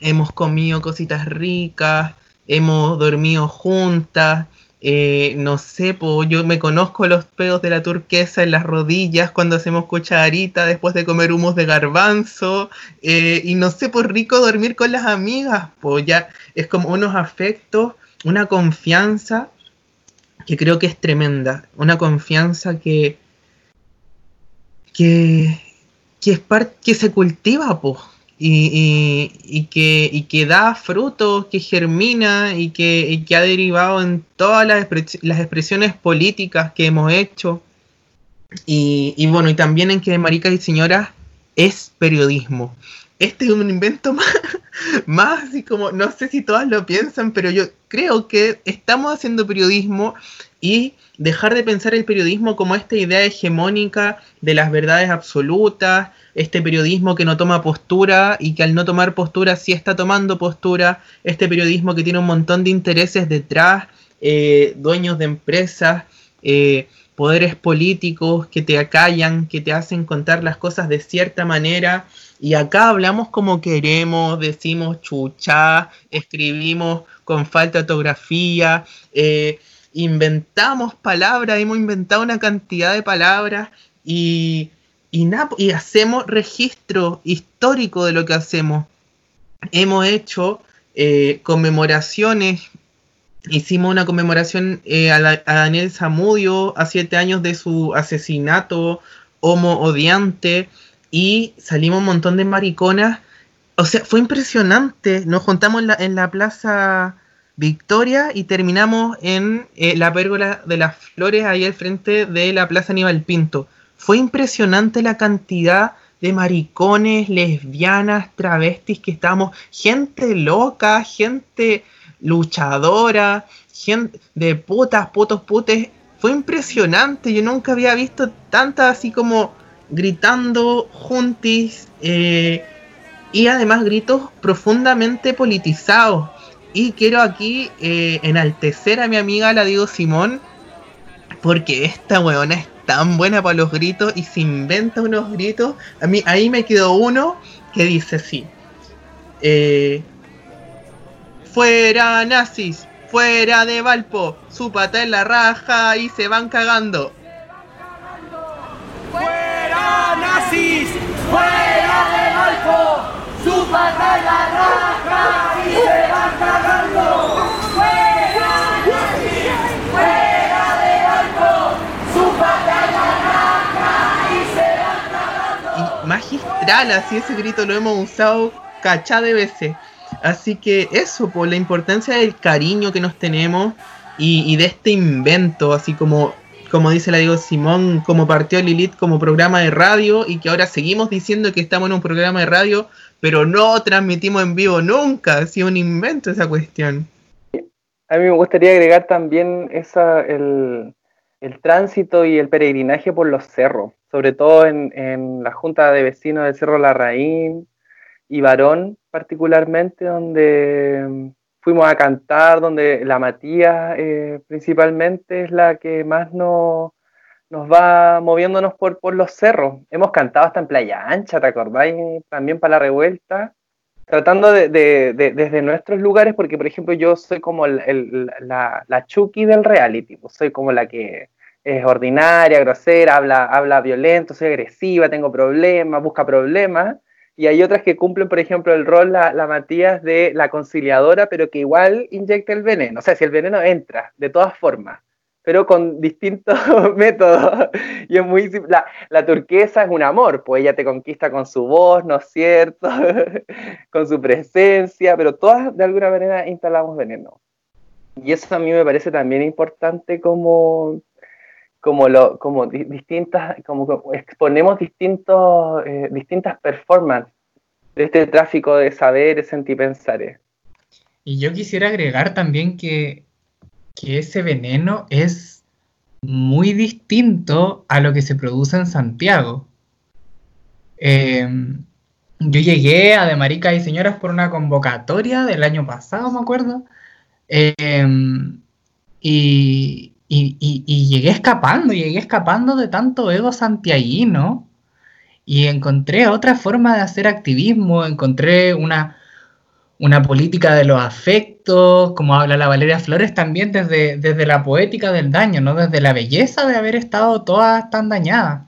Hemos comido cositas ricas. Hemos dormido juntas. Eh, no sé, po, yo me conozco los pedos de la turquesa en las rodillas cuando hacemos cucharita después de comer humos de garbanzo. y no sé, por rico dormir con las amigas. Po, ya es como unos afectos, una confianza que creo que es tremenda, una confianza que, que, que es parte que se cultiva, po, y, y, y, que, y que da frutos, que germina y que, y que ha derivado en todas las, las expresiones políticas que hemos hecho. Y, y, bueno, y también en que Maricas y Señoras es periodismo. este es un invento más, más así como, no sé si todas lo piensan, pero yo creo que estamos haciendo periodismo y dejar de pensar el periodismo como esta idea hegemónica de las verdades absolutas, este periodismo que no toma postura y que al no tomar postura sí está tomando postura, este periodismo que tiene un montón de intereses detrás, eh, dueños de empresas, eh, poderes políticos que te acallan, que te hacen contar las cosas de cierta manera. Y acá hablamos como queremos, decimos chucha, escribimos con falta de ortografía, eh, inventamos palabras, hemos inventado una cantidad de palabras y, y, hacemos registro histórico de lo que hacemos. Hemos hecho eh, conmemoraciones hicimos una conmemoración eh, a, a, Daniel Zamudio a siete años de su asesinato homo odiante y salimos un montón de mariconas. O sea, fue impresionante. Nos juntamos en la, en la Plaza Victoria y terminamos en eh, la pérgola de las flores ahí al frente de la Plaza Aníbal Pinto. Fue impresionante la cantidad de maricones, lesbianas, travestis que estábamos, gente loca, gente luchadora, gente de putas, putos, putes. Fue impresionante, yo nunca había visto tantas así como gritando juntis eh, y además gritos profundamente politizados. Y quiero aquí eh, enaltecer a mi amiga, la digo Simón, porque esta weona es tan buena para los gritos y se inventa unos gritos. A mí ahí me quedó uno que dice sí. Eh, fuera nazis, fuera de Valpo, su pata en la raja y se van cagando. ¡Fuera nazis! ¡Fuera de Valpo! ¡Su pata en la raja Y magistral, así ese grito lo hemos usado cachá de veces. Así que eso, por la importancia del cariño que nos tenemos y, y, de este invento, así como, como dice la Diego Simón, como partió Lilith como programa de radio y que ahora seguimos diciendo que estamos en un programa de radio, pero no transmitimos en vivo nunca, ha sido un invento esa cuestión. A mí me gustaría agregar también esa, el, el tránsito y el peregrinaje por los cerros, sobre todo en, en la Junta de Vecinos del Cerro Larraín y Varón, particularmente, donde fuimos a cantar, donde la Matías eh, principalmente es la que más nos, nos va moviéndonos por, por los cerros. Hemos cantado hasta en Playa Ancha, ¿te acordáis? También para la revuelta, tratando de, de, de, desde nuestros lugares, porque por ejemplo yo soy como el, la, la Chucky del reality, pues soy como la que es ordinaria, grosera, habla, habla violento, soy agresiva, tengo problemas, busca problemas y hay otras que cumplen, por ejemplo, el rol, la, la, Matías, de la conciliadora, pero que igual inyecta el veneno. O sea, si el veneno entra, de todas formas, pero con distintos métodos. Y es muy la, la turquesa es un amor, pues ella te conquista con su voz, ¿no es cierto? con su presencia, pero todas de alguna manera instalamos veneno. Y eso a mí me parece también importante como como, lo, como distintas, como exponemos distintos, eh, distintas performances de este tráfico de saberes, sentipensares. Y yo quisiera agregar también que, que ese veneno es muy distinto a lo que se produce en Santiago. Eh, yo llegué a De Maricas y Señoras por una convocatoria del año pasado, me acuerdo. Eh, y, y, y, y, llegué escapando, llegué escapando de tanto ego santiaguino y encontré otra forma de hacer activismo, encontré una, una política de los afectos, como habla la Valeria Flores, también desde, desde la poética del daño, ¿no? desde la belleza de haber estado todas tan dañadas.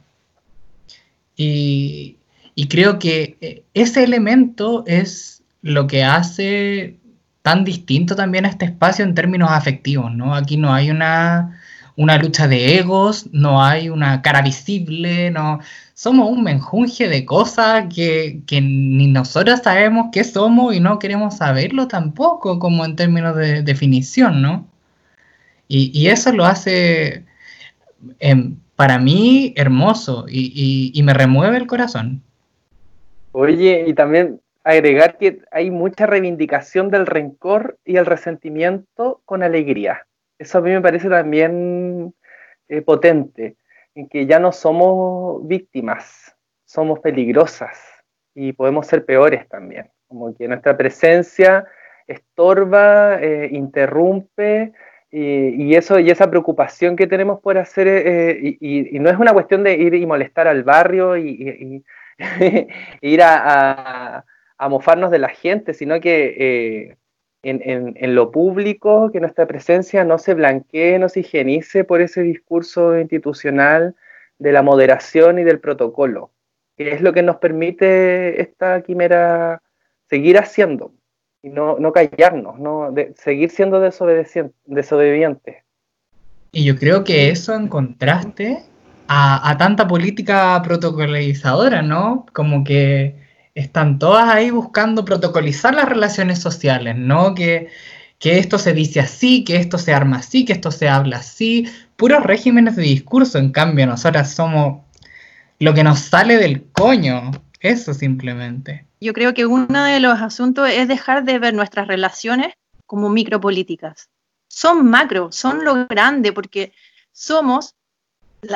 Y, y creo que ese elemento es lo que hace tan distinto también a este espacio en términos afectivos, ¿no? Aquí no hay una, una lucha de egos, no hay una cara visible, no. Somos un menjunje de cosas que, que ni nosotros sabemos qué somos y no queremos saberlo tampoco, como en términos de definición, ¿no? Y, y eso lo hace, eh, para mí, hermoso y, y me remueve el corazón. Oye, y también agregar que hay mucha reivindicación del rencor y el resentimiento con alegría. Eso a mí me parece también eh, potente, en que ya no somos víctimas, somos peligrosas y podemos ser peores también, como que nuestra presencia estorba, eh, interrumpe y, eso, y esa preocupación que tenemos por hacer, eh, y, no es una cuestión de ir y molestar al barrio y, ir a, mofarnos de la gente, sino que en, lo público, que nuestra presencia no se blanquee, no se higienice por ese discurso institucional de la moderación y del protocolo, que es lo que nos permite esta quimera seguir haciendo y no, no callarnos, no seguir siendo desobedientes. Y yo creo que eso en contraste a, tanta política protocolizadora, ¿no? Como que están todas ahí buscando protocolizar las relaciones sociales, ¿no? Que, que esto se dice así, que esto se arma así, que esto se habla así, puros regímenes de discurso, en cambio nosotras somos lo que nos sale del coño, eso simplemente. Yo creo que uno de los asuntos es dejar de ver nuestras relaciones como micropolíticas. Son macro, son lo grande, porque somos,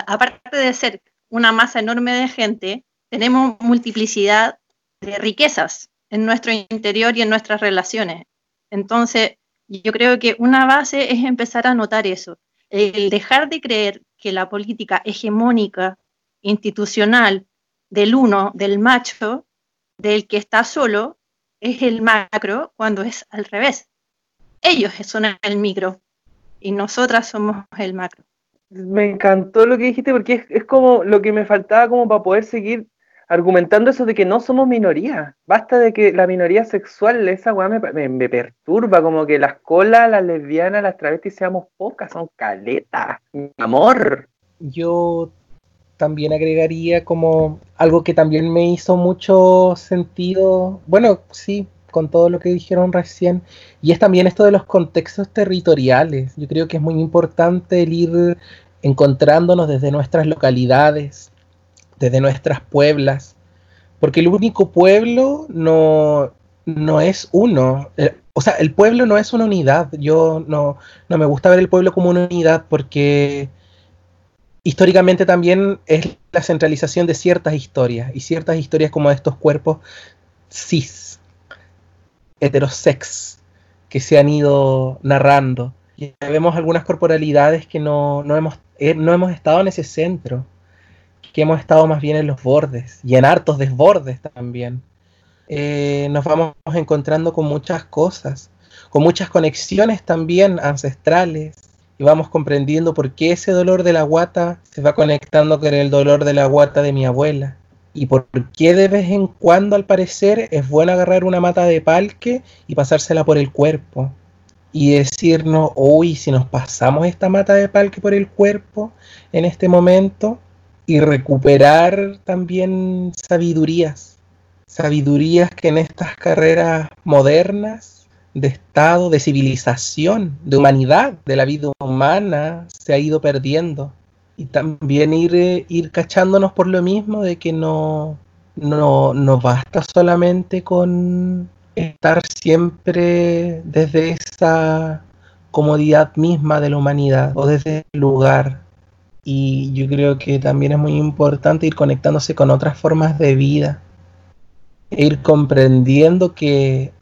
aparte de ser una masa enorme de gente, tenemos multiplicidad de riquezas en nuestro interior y en nuestras relaciones. Entonces, yo creo que una base es empezar a notar eso, el dejar de creer que la política hegemónica, institucional, del uno, del macho, del que está solo es el macro cuando es al revés. Ellos son el micro y nosotras somos el macro. Me encantó lo que dijiste porque es, como lo que me faltaba como para poder seguir argumentando eso de que no somos minoría. Basta de que la minoría sexual, esa weá me, me, perturba, como que las colas, las lesbianas, las travestis seamos pocas, son caletas. amor. Yo también agregaría como algo que también me hizo mucho sentido, bueno, sí, con todo lo que dijeron recién, y es también esto de los contextos territoriales. Yo creo que es muy importante el ir encontrándonos desde nuestras localidades, desde nuestras pueblas, porque el único pueblo no, no es uno. Eh, o sea, el pueblo no es una unidad. Yo no, no me gusta ver el pueblo como una unidad porque históricamente también es la centralización de ciertas historias, y ciertas historias como estos cuerpos cis, heterosex, que se han ido narrando. Y vemos algunas corporalidades que no, hemos, eh, no hemos estado en ese centro, que hemos estado más bien en los bordes, y en hartos desbordes también. Eh, nos vamos encontrando con muchas cosas, con muchas conexiones también ancestrales, y vamos comprendiendo por qué ese dolor de la guata se va conectando con el dolor de la guata de mi abuela. Y por qué de vez en cuando, al parecer, es bueno agarrar una mata de palque y pasársela por el cuerpo. Y decirnos, uy, si nos pasamos esta mata de palque por el cuerpo en este momento, y recuperar también sabidurías. Sabidurías que en estas carreras modernas de estado, de civilización, de humanidad, de la vida humana, se ha ido perdiendo. Y también ir, eh, ir cachándonos por lo mismo de que no, no, no basta solamente con estar siempre desde esa comodidad misma de la humanidad o desde el lugar. Y yo creo que también es muy importante ir conectándose con otras formas de vida e ir comprendiendo que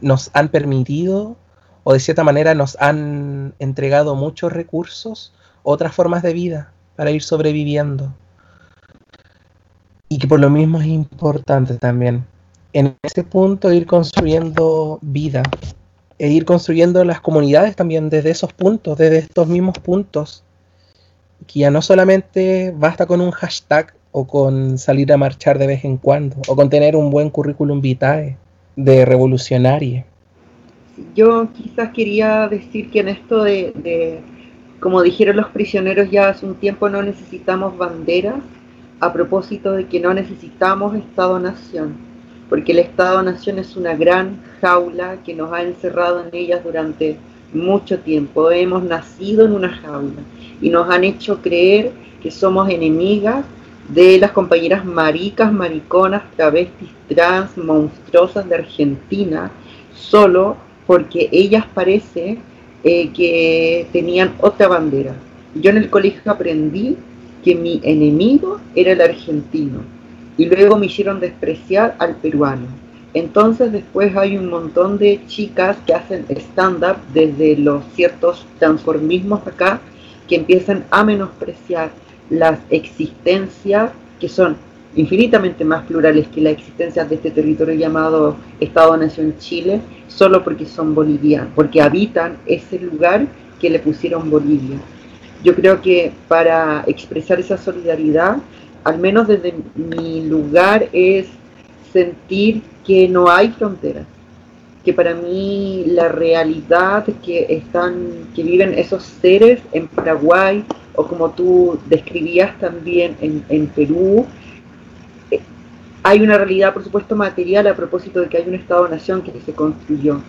nos han permitido o de cierta manera nos han entregado muchos recursos, otras formas de vida para ir sobreviviendo. Y que por lo mismo es importante también en ese punto ir construyendo vida e ir construyendo las comunidades también desde esos puntos, desde estos mismos puntos. Que ya no solamente basta con un hashtag o con salir a marchar de vez en cuando o con tener un buen currículum vitae de revolucionaria. Yo quizás quería decir que en esto de, como dijeron los prisioneros ya hace un tiempo, no necesitamos banderas, a propósito de que no necesitamos Estado-Nación, porque el Estado-Nación es una gran jaula que nos ha encerrado en ellas durante mucho tiempo. Hemos nacido en una jaula y nos han hecho creer que somos enemigas de las compañeras maricas, mariconas, travestis, trans, monstruosas de Argentina, solo porque ellas parece eh, que tenían otra bandera. Yo en el colegio aprendí que mi enemigo era el argentino y luego me hicieron despreciar al peruano. Entonces después hay un montón de chicas que hacen stand-up desde los ciertos transformismos acá que empiezan a menospreciar las existencias que son infinitamente más plurales que la existencia de este territorio llamado Estado-Nación Chile, solo porque son bolivianos, porque habitan ese lugar que le pusieron Bolivia. Yo creo que para expresar esa solidaridad, al menos desde mi lugar, es sentir que no hay fronteras, que para mí la realidad que están, que viven esos seres en Paraguay, o como tú describías también en, en Perú, eh, hay una realidad, por supuesto, material a propósito de que hay un Estado-Nación que se construyó,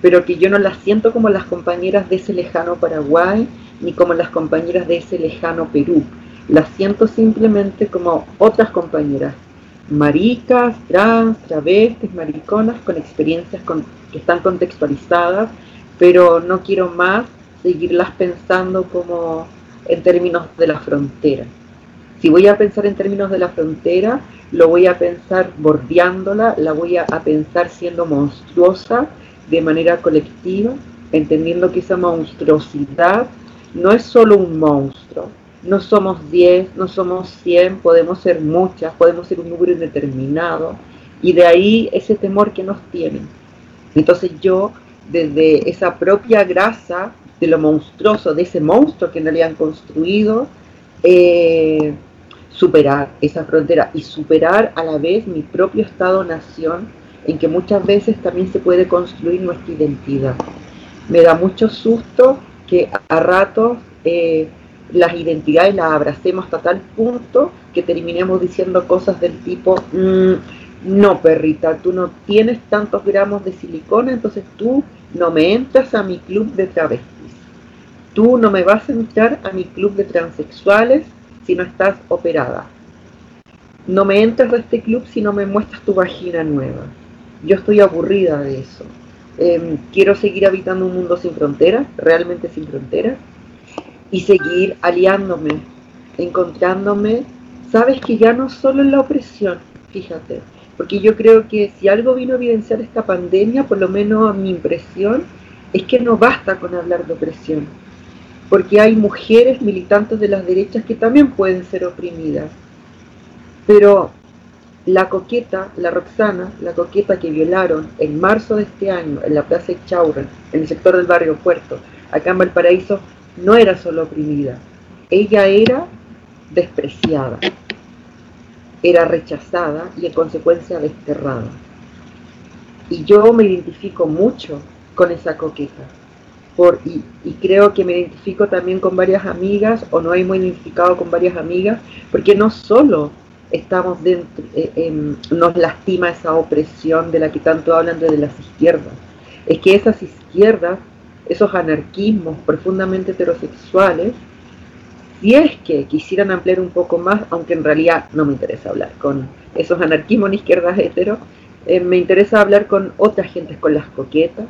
pero que yo no la siento como las compañeras de ese lejano Paraguay, ni como las compañeras de ese lejano Perú. Las siento simplemente como otras compañeras, maricas, trans, travestis, mariconas, con experiencias con, que están contextualizadas, pero no quiero más seguirlas pensando como en términos de la frontera. Si voy a pensar en términos de la frontera, lo voy a pensar bordeándola, la voy a, a pensar siendo monstruosa de manera colectiva, entendiendo que esa monstruosidad no es solo un monstruo, no somos 10, no somos 100, podemos ser muchas, podemos ser un número indeterminado, y de ahí ese temor que nos tienen. Entonces yo, desde esa propia grasa de lo monstruoso, de ese monstruo que en realidad han construido, eh, superar esa frontera y superar a la vez mi propio Estado-nación, en que muchas veces también se puede construir nuestra identidad. Me da mucho susto que a ratos eh, las identidades las abracemos hasta tal punto que terminemos diciendo cosas del tipo, mm, no perrita, tú no tienes tantos gramos de silicona, entonces tú no me entras a mi club de travestis. Tú no me vas a entrar a mi club de transexuales si no estás operada. No me entras a este club si no me muestras tu vagina nueva. Yo estoy aburrida de eso. Eh, quiero seguir habitando un mundo sin fronteras, realmente sin fronteras, y seguir aliándome, encontrándome. Sabes que ya no solo en la opresión, fíjate, porque yo creo que si algo vino a evidenciar esta pandemia, por lo menos mi impresión, es que no basta con hablar de opresión, porque hay mujeres militantes de las derechas que también pueden ser oprimidas. Pero la coqueta, la Roxana, la coqueta que violaron en marzo de este año en la Plaza Chaurren, en el sector del barrio Puerto, acá en Valparaíso, no era solo oprimida, ella era despreciada, era rechazada y en consecuencia desterrada. Y yo me identifico mucho con esa coqueta. Por, y, creo que me identifico también con varias amigas, o no muy identificado con varias amigas, porque no solo estamos dentro, eh, eh, nos lastima esa opresión de la que tanto hablan desde las izquierdas. Es que esas izquierdas, esos anarquismos profundamente heterosexuales, si es que quisieran ampliar un poco más, aunque en realidad no me interesa hablar con esos anarquismos en izquierdas hetero, eh, me interesa hablar con otras gentes, con las coquetas,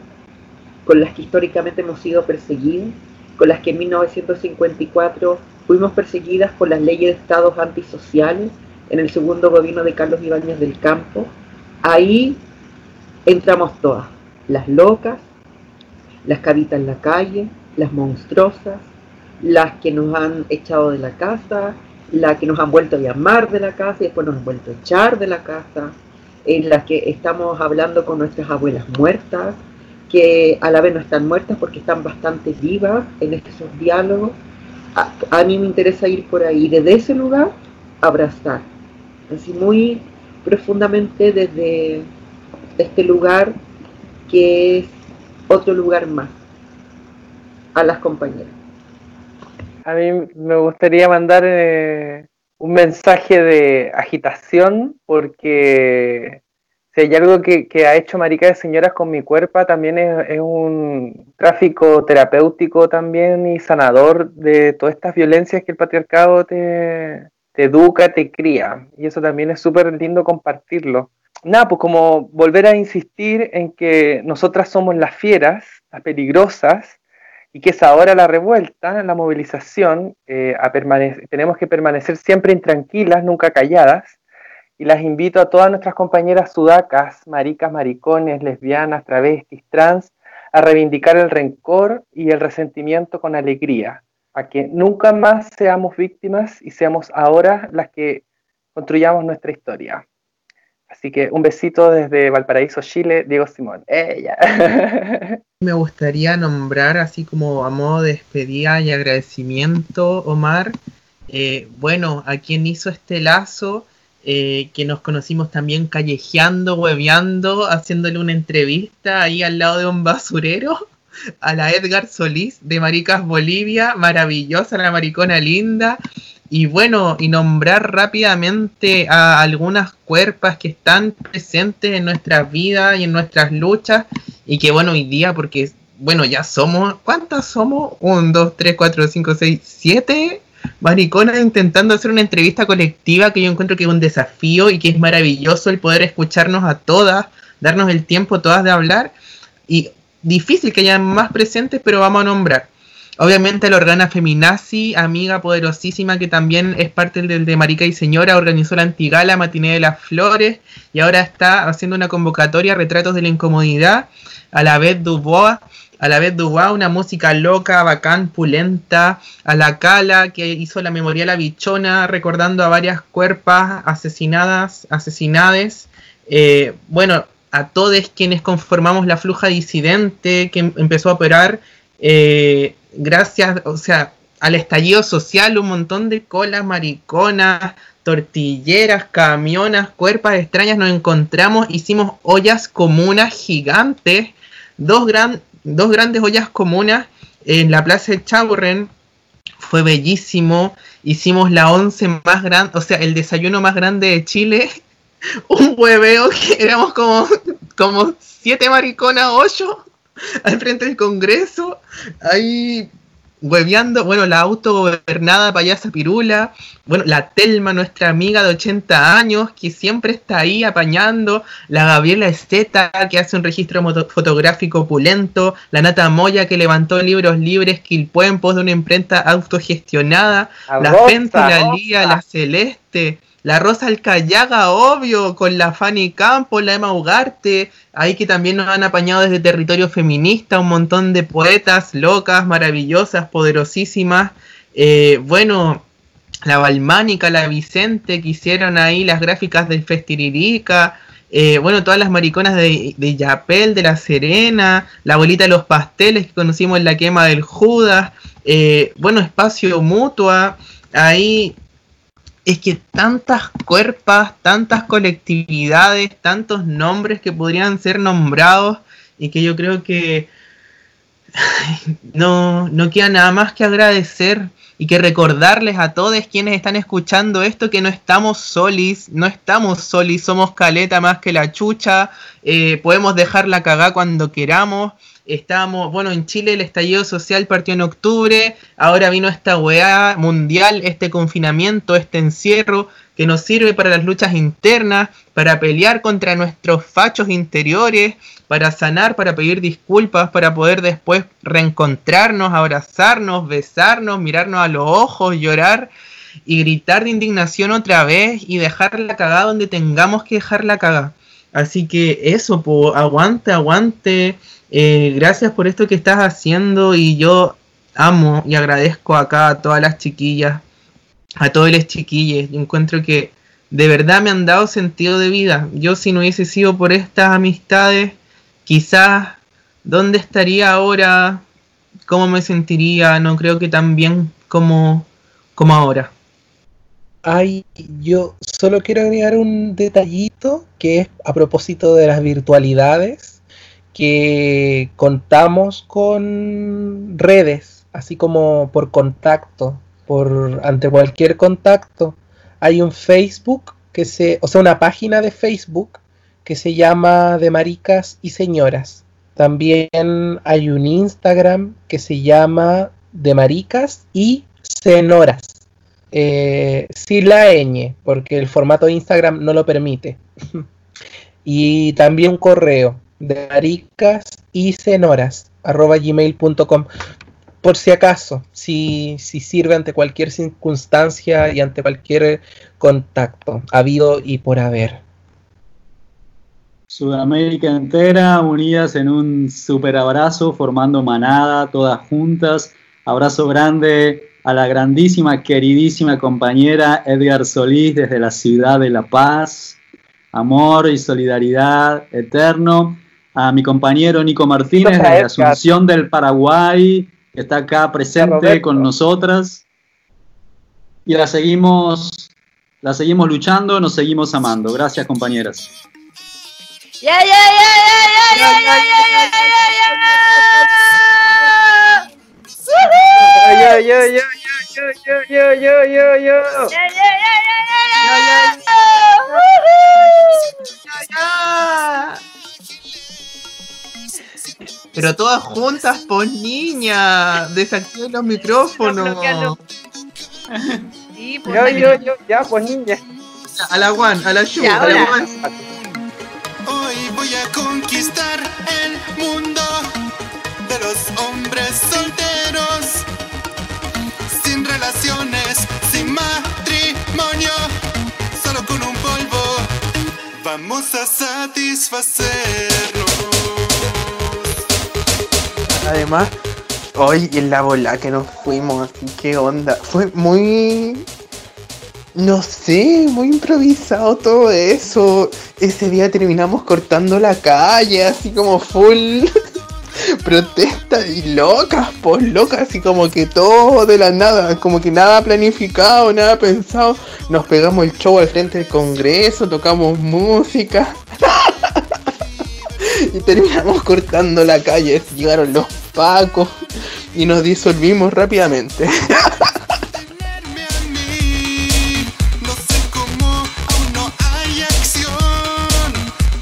con las que históricamente hemos sido perseguidas, con las que en 1954 fuimos perseguidas por las leyes de estados antisociales, en el segundo gobierno de Carlos Ibáñez del Campo, ahí entramos todas, las locas, las que habitan la calle, las monstruosas, las que nos han echado de la casa, las que nos han vuelto a llamar de la casa y después nos han vuelto a echar de la casa, en las que estamos hablando con nuestras abuelas muertas, que a la vez no están muertas porque están bastante vivas en estos diálogos. A, a mí me interesa ir por ahí, desde ese lugar, abrazar, así muy profundamente desde este lugar que es otro lugar más a las compañeras. A mí me gustaría mandar eh, un mensaje de agitación porque si hay algo que, que, ha hecho Marica de Señoras con mi cuerpo también es, es, un tráfico terapéutico también y sanador de todas estas violencias que el patriarcado te, te educa, te cría. Y eso también es súper lindo compartirlo. Nada, pues como volver a insistir en que nosotras somos las fieras, las peligrosas, y que es ahora la revuelta, la movilización, eh, a tenemos que permanecer siempre intranquilas, nunca calladas, y las invito a todas nuestras compañeras sudacas, maricas, maricones, lesbianas, travestis, trans, a reivindicar el rencor y el resentimiento con alegría, a que nunca más seamos víctimas y seamos ahora las que construyamos nuestra historia. Así que un besito desde Valparaíso, Chile, Diego Simón. Ella. Me gustaría nombrar, así como a modo de despedida y agradecimiento, Omar, eh, bueno, a quien hizo este lazo, eh, que nos conocimos también callejeando, hueveando, haciéndole una entrevista ahí al lado de un basurero, a la Edgar Solís de Maricas Bolivia, maravillosa, la maricona linda, y bueno, y nombrar rápidamente a algunas cuerpas que están presentes en nuestras vidas y en nuestras luchas y que bueno, hoy día, porque bueno, ya somos, ¿cuántas somos? Un, dos, tres, cuatro, cinco, seis, siete mariconas intentando hacer una entrevista colectiva que yo encuentro que es un desafío y que es maravilloso el poder escucharnos a todas, darnos el tiempo todas de hablar y difícil que haya más presentes, pero vamos a nombrar. Obviamente la Organa Feminazi, amiga poderosísima que también es parte del de Marica y Señora, organizó la Antigala Matiné de las Flores y ahora está haciendo una convocatoria Retratos de la Incomodidad a la vez Dubois, a la vez Dubois, una música loca, bacán, pulenta, a la Cala que hizo la Memorial Bichona recordando a varias cuerpas asesinadas, asesinades. Eh, bueno, a todos quienes conformamos la fluja disidente que empezó a operar eh, gracias, o sea, al estallido social, un montón de colas mariconas, tortilleras, camionas, cuerpas extrañas, nos encontramos, hicimos ollas comunas gigantes, dos, gran, dos grandes ollas comunas en la plaza de Chaburren, fue bellísimo, hicimos la once más grande, o sea, el desayuno más grande de Chile, un hueveo que éramos como, como siete mariconas, ocho, al frente del Congreso, ahí hueveando, bueno, la autogobernada payasa pirula, bueno, la Telma, nuestra amiga de 80 años, que siempre está ahí apañando, la Gabriela Esteta, que hace un registro fotográfico opulento, la Nata Moya, que levantó libros libres, Quilpuempos de una imprenta autogestionada, la Fente, la Lía, la Celeste, la Rosa Alcayaga, obvio, con la Fanny Campos, la Emma Ugarte, ahí que también nos han apañado desde territorio feminista, un montón de poetas locas, maravillosas, poderosísimas. Eh, bueno, la Balmánica, la Vicente, que hicieron ahí las gráficas del Festiririca. Eh, bueno, todas las mariconas de, de Yapel, de La Serena, la abuelita de los pasteles que conocimos en la quema del Judas, eh, bueno, espacio mutua, ahí es que tantas cuerpas, tantas colectividades, tantos nombres que podrían ser nombrados y que yo creo que no, no queda nada más que agradecer y que recordarles a todos quienes están escuchando esto que no estamos solis, no estamos solis, somos caleta más que la chucha, eh, podemos dejar la cagá cuando queramos, Estábamos, bueno, en Chile el estallido social partió en octubre, ahora vino esta weá mundial, este confinamiento, este encierro, que nos sirve para las luchas internas, para pelear contra nuestros fachos interiores, para sanar, para pedir disculpas, para poder después reencontrarnos, abrazarnos, besarnos, mirarnos a los ojos, llorar y gritar de indignación otra vez y dejar la cagada donde tengamos que dejar la cagada. Así que eso, aguante, aguante eh, gracias por esto que estás haciendo y yo amo y agradezco acá a todas las chiquillas, a todos los chiquillos. Yo encuentro que de verdad me han dado sentido de vida. Yo si no hubiese sido por estas amistades, quizás dónde estaría ahora, cómo me sentiría, no creo que tan bien como, como ahora. Ay, yo solo quiero agregar un detallito que es a propósito de las virtualidades que contamos con redes, así como por contacto, por ante cualquier contacto. Hay un Facebook que se, o sea, una página de Facebook que se llama de maricas y señoras. También hay un Instagram que se llama de maricas y senoras. eh, sin la ñ, porque el formato de Instagram no lo permite. y también un correo de maricas y cenoras arroba gmail.com por si acaso, si, si sirve ante cualquier circunstancia y ante cualquier contacto, habido y por haber. Sudamérica entera unidas en un super abrazo, formando manada, todas juntas. Abrazo grande a la grandísima, queridísima compañera Edgar Solís desde la ciudad de La Paz. Amor y solidaridad eterno. A mi compañero Nico Martínez desde Asunción del Paraguay, que está acá presente con nosotras. Y la seguimos, la seguimos luchando, nos seguimos amando. Gracias, compañeras. ¡Ya, ya, ya, Pero todas juntas, pues niña. Desactiven los micrófonos. Sí, pues, Yo, yo, yo, ya, pues niña. A la one, a la Shu, a la one. Hoy voy a conquistar el mundo de los hombres solteros, sin relaciones, sin matrimonio, solo con un polvo. Vamos a satisfacerlo. Además, hoy en la bola que nos fuimos, qué onda. Fue muy. No sé, muy improvisado todo eso. Ese día terminamos cortando la calle, así como full protesta y locas, pues locas, así como que todo de la nada, como que nada planificado, nada pensado. Nos pegamos el show al frente del Congreso, tocamos música. y terminamos cortando la calle. Llegaron los pacos y nos disolvimos rápidamente. No sé cómo aún no hay acción,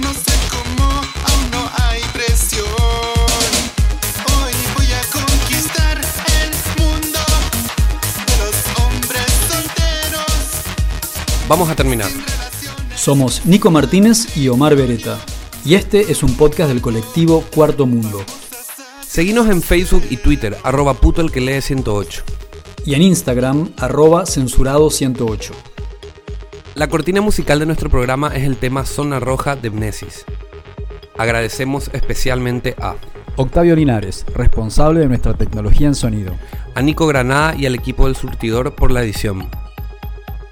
no sé cómo aún no hay presión. Hoy voy a conquistar el mundo de los hombres solteros. Vamos a terminar. Somos Nico Martínez y Omar Beretta. Y este es un podcast del colectivo Cuarto Mundo. Seguinos en Facebook y Twitter, arroba puto el que lee 108. Y en Instagram, arroba censurado108. La cortina musical de nuestro programa es el tema Zona Roja de Mnesis. Agradecemos especialmente a Octavio Linares, responsable de nuestra tecnología en sonido. a Nico Granada y al equipo del surtidor por la edición.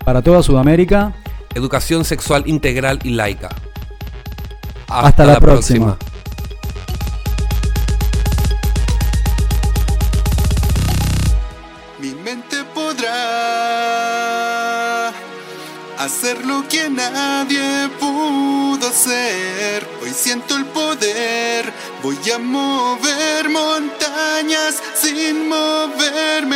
Para toda Sudamérica, Educación sexual integral y laica. Hasta la próxima. Mi mente podrá hacer lo que nadie pudo hacer. Hoy siento el poder, voy a mover montañas sin mover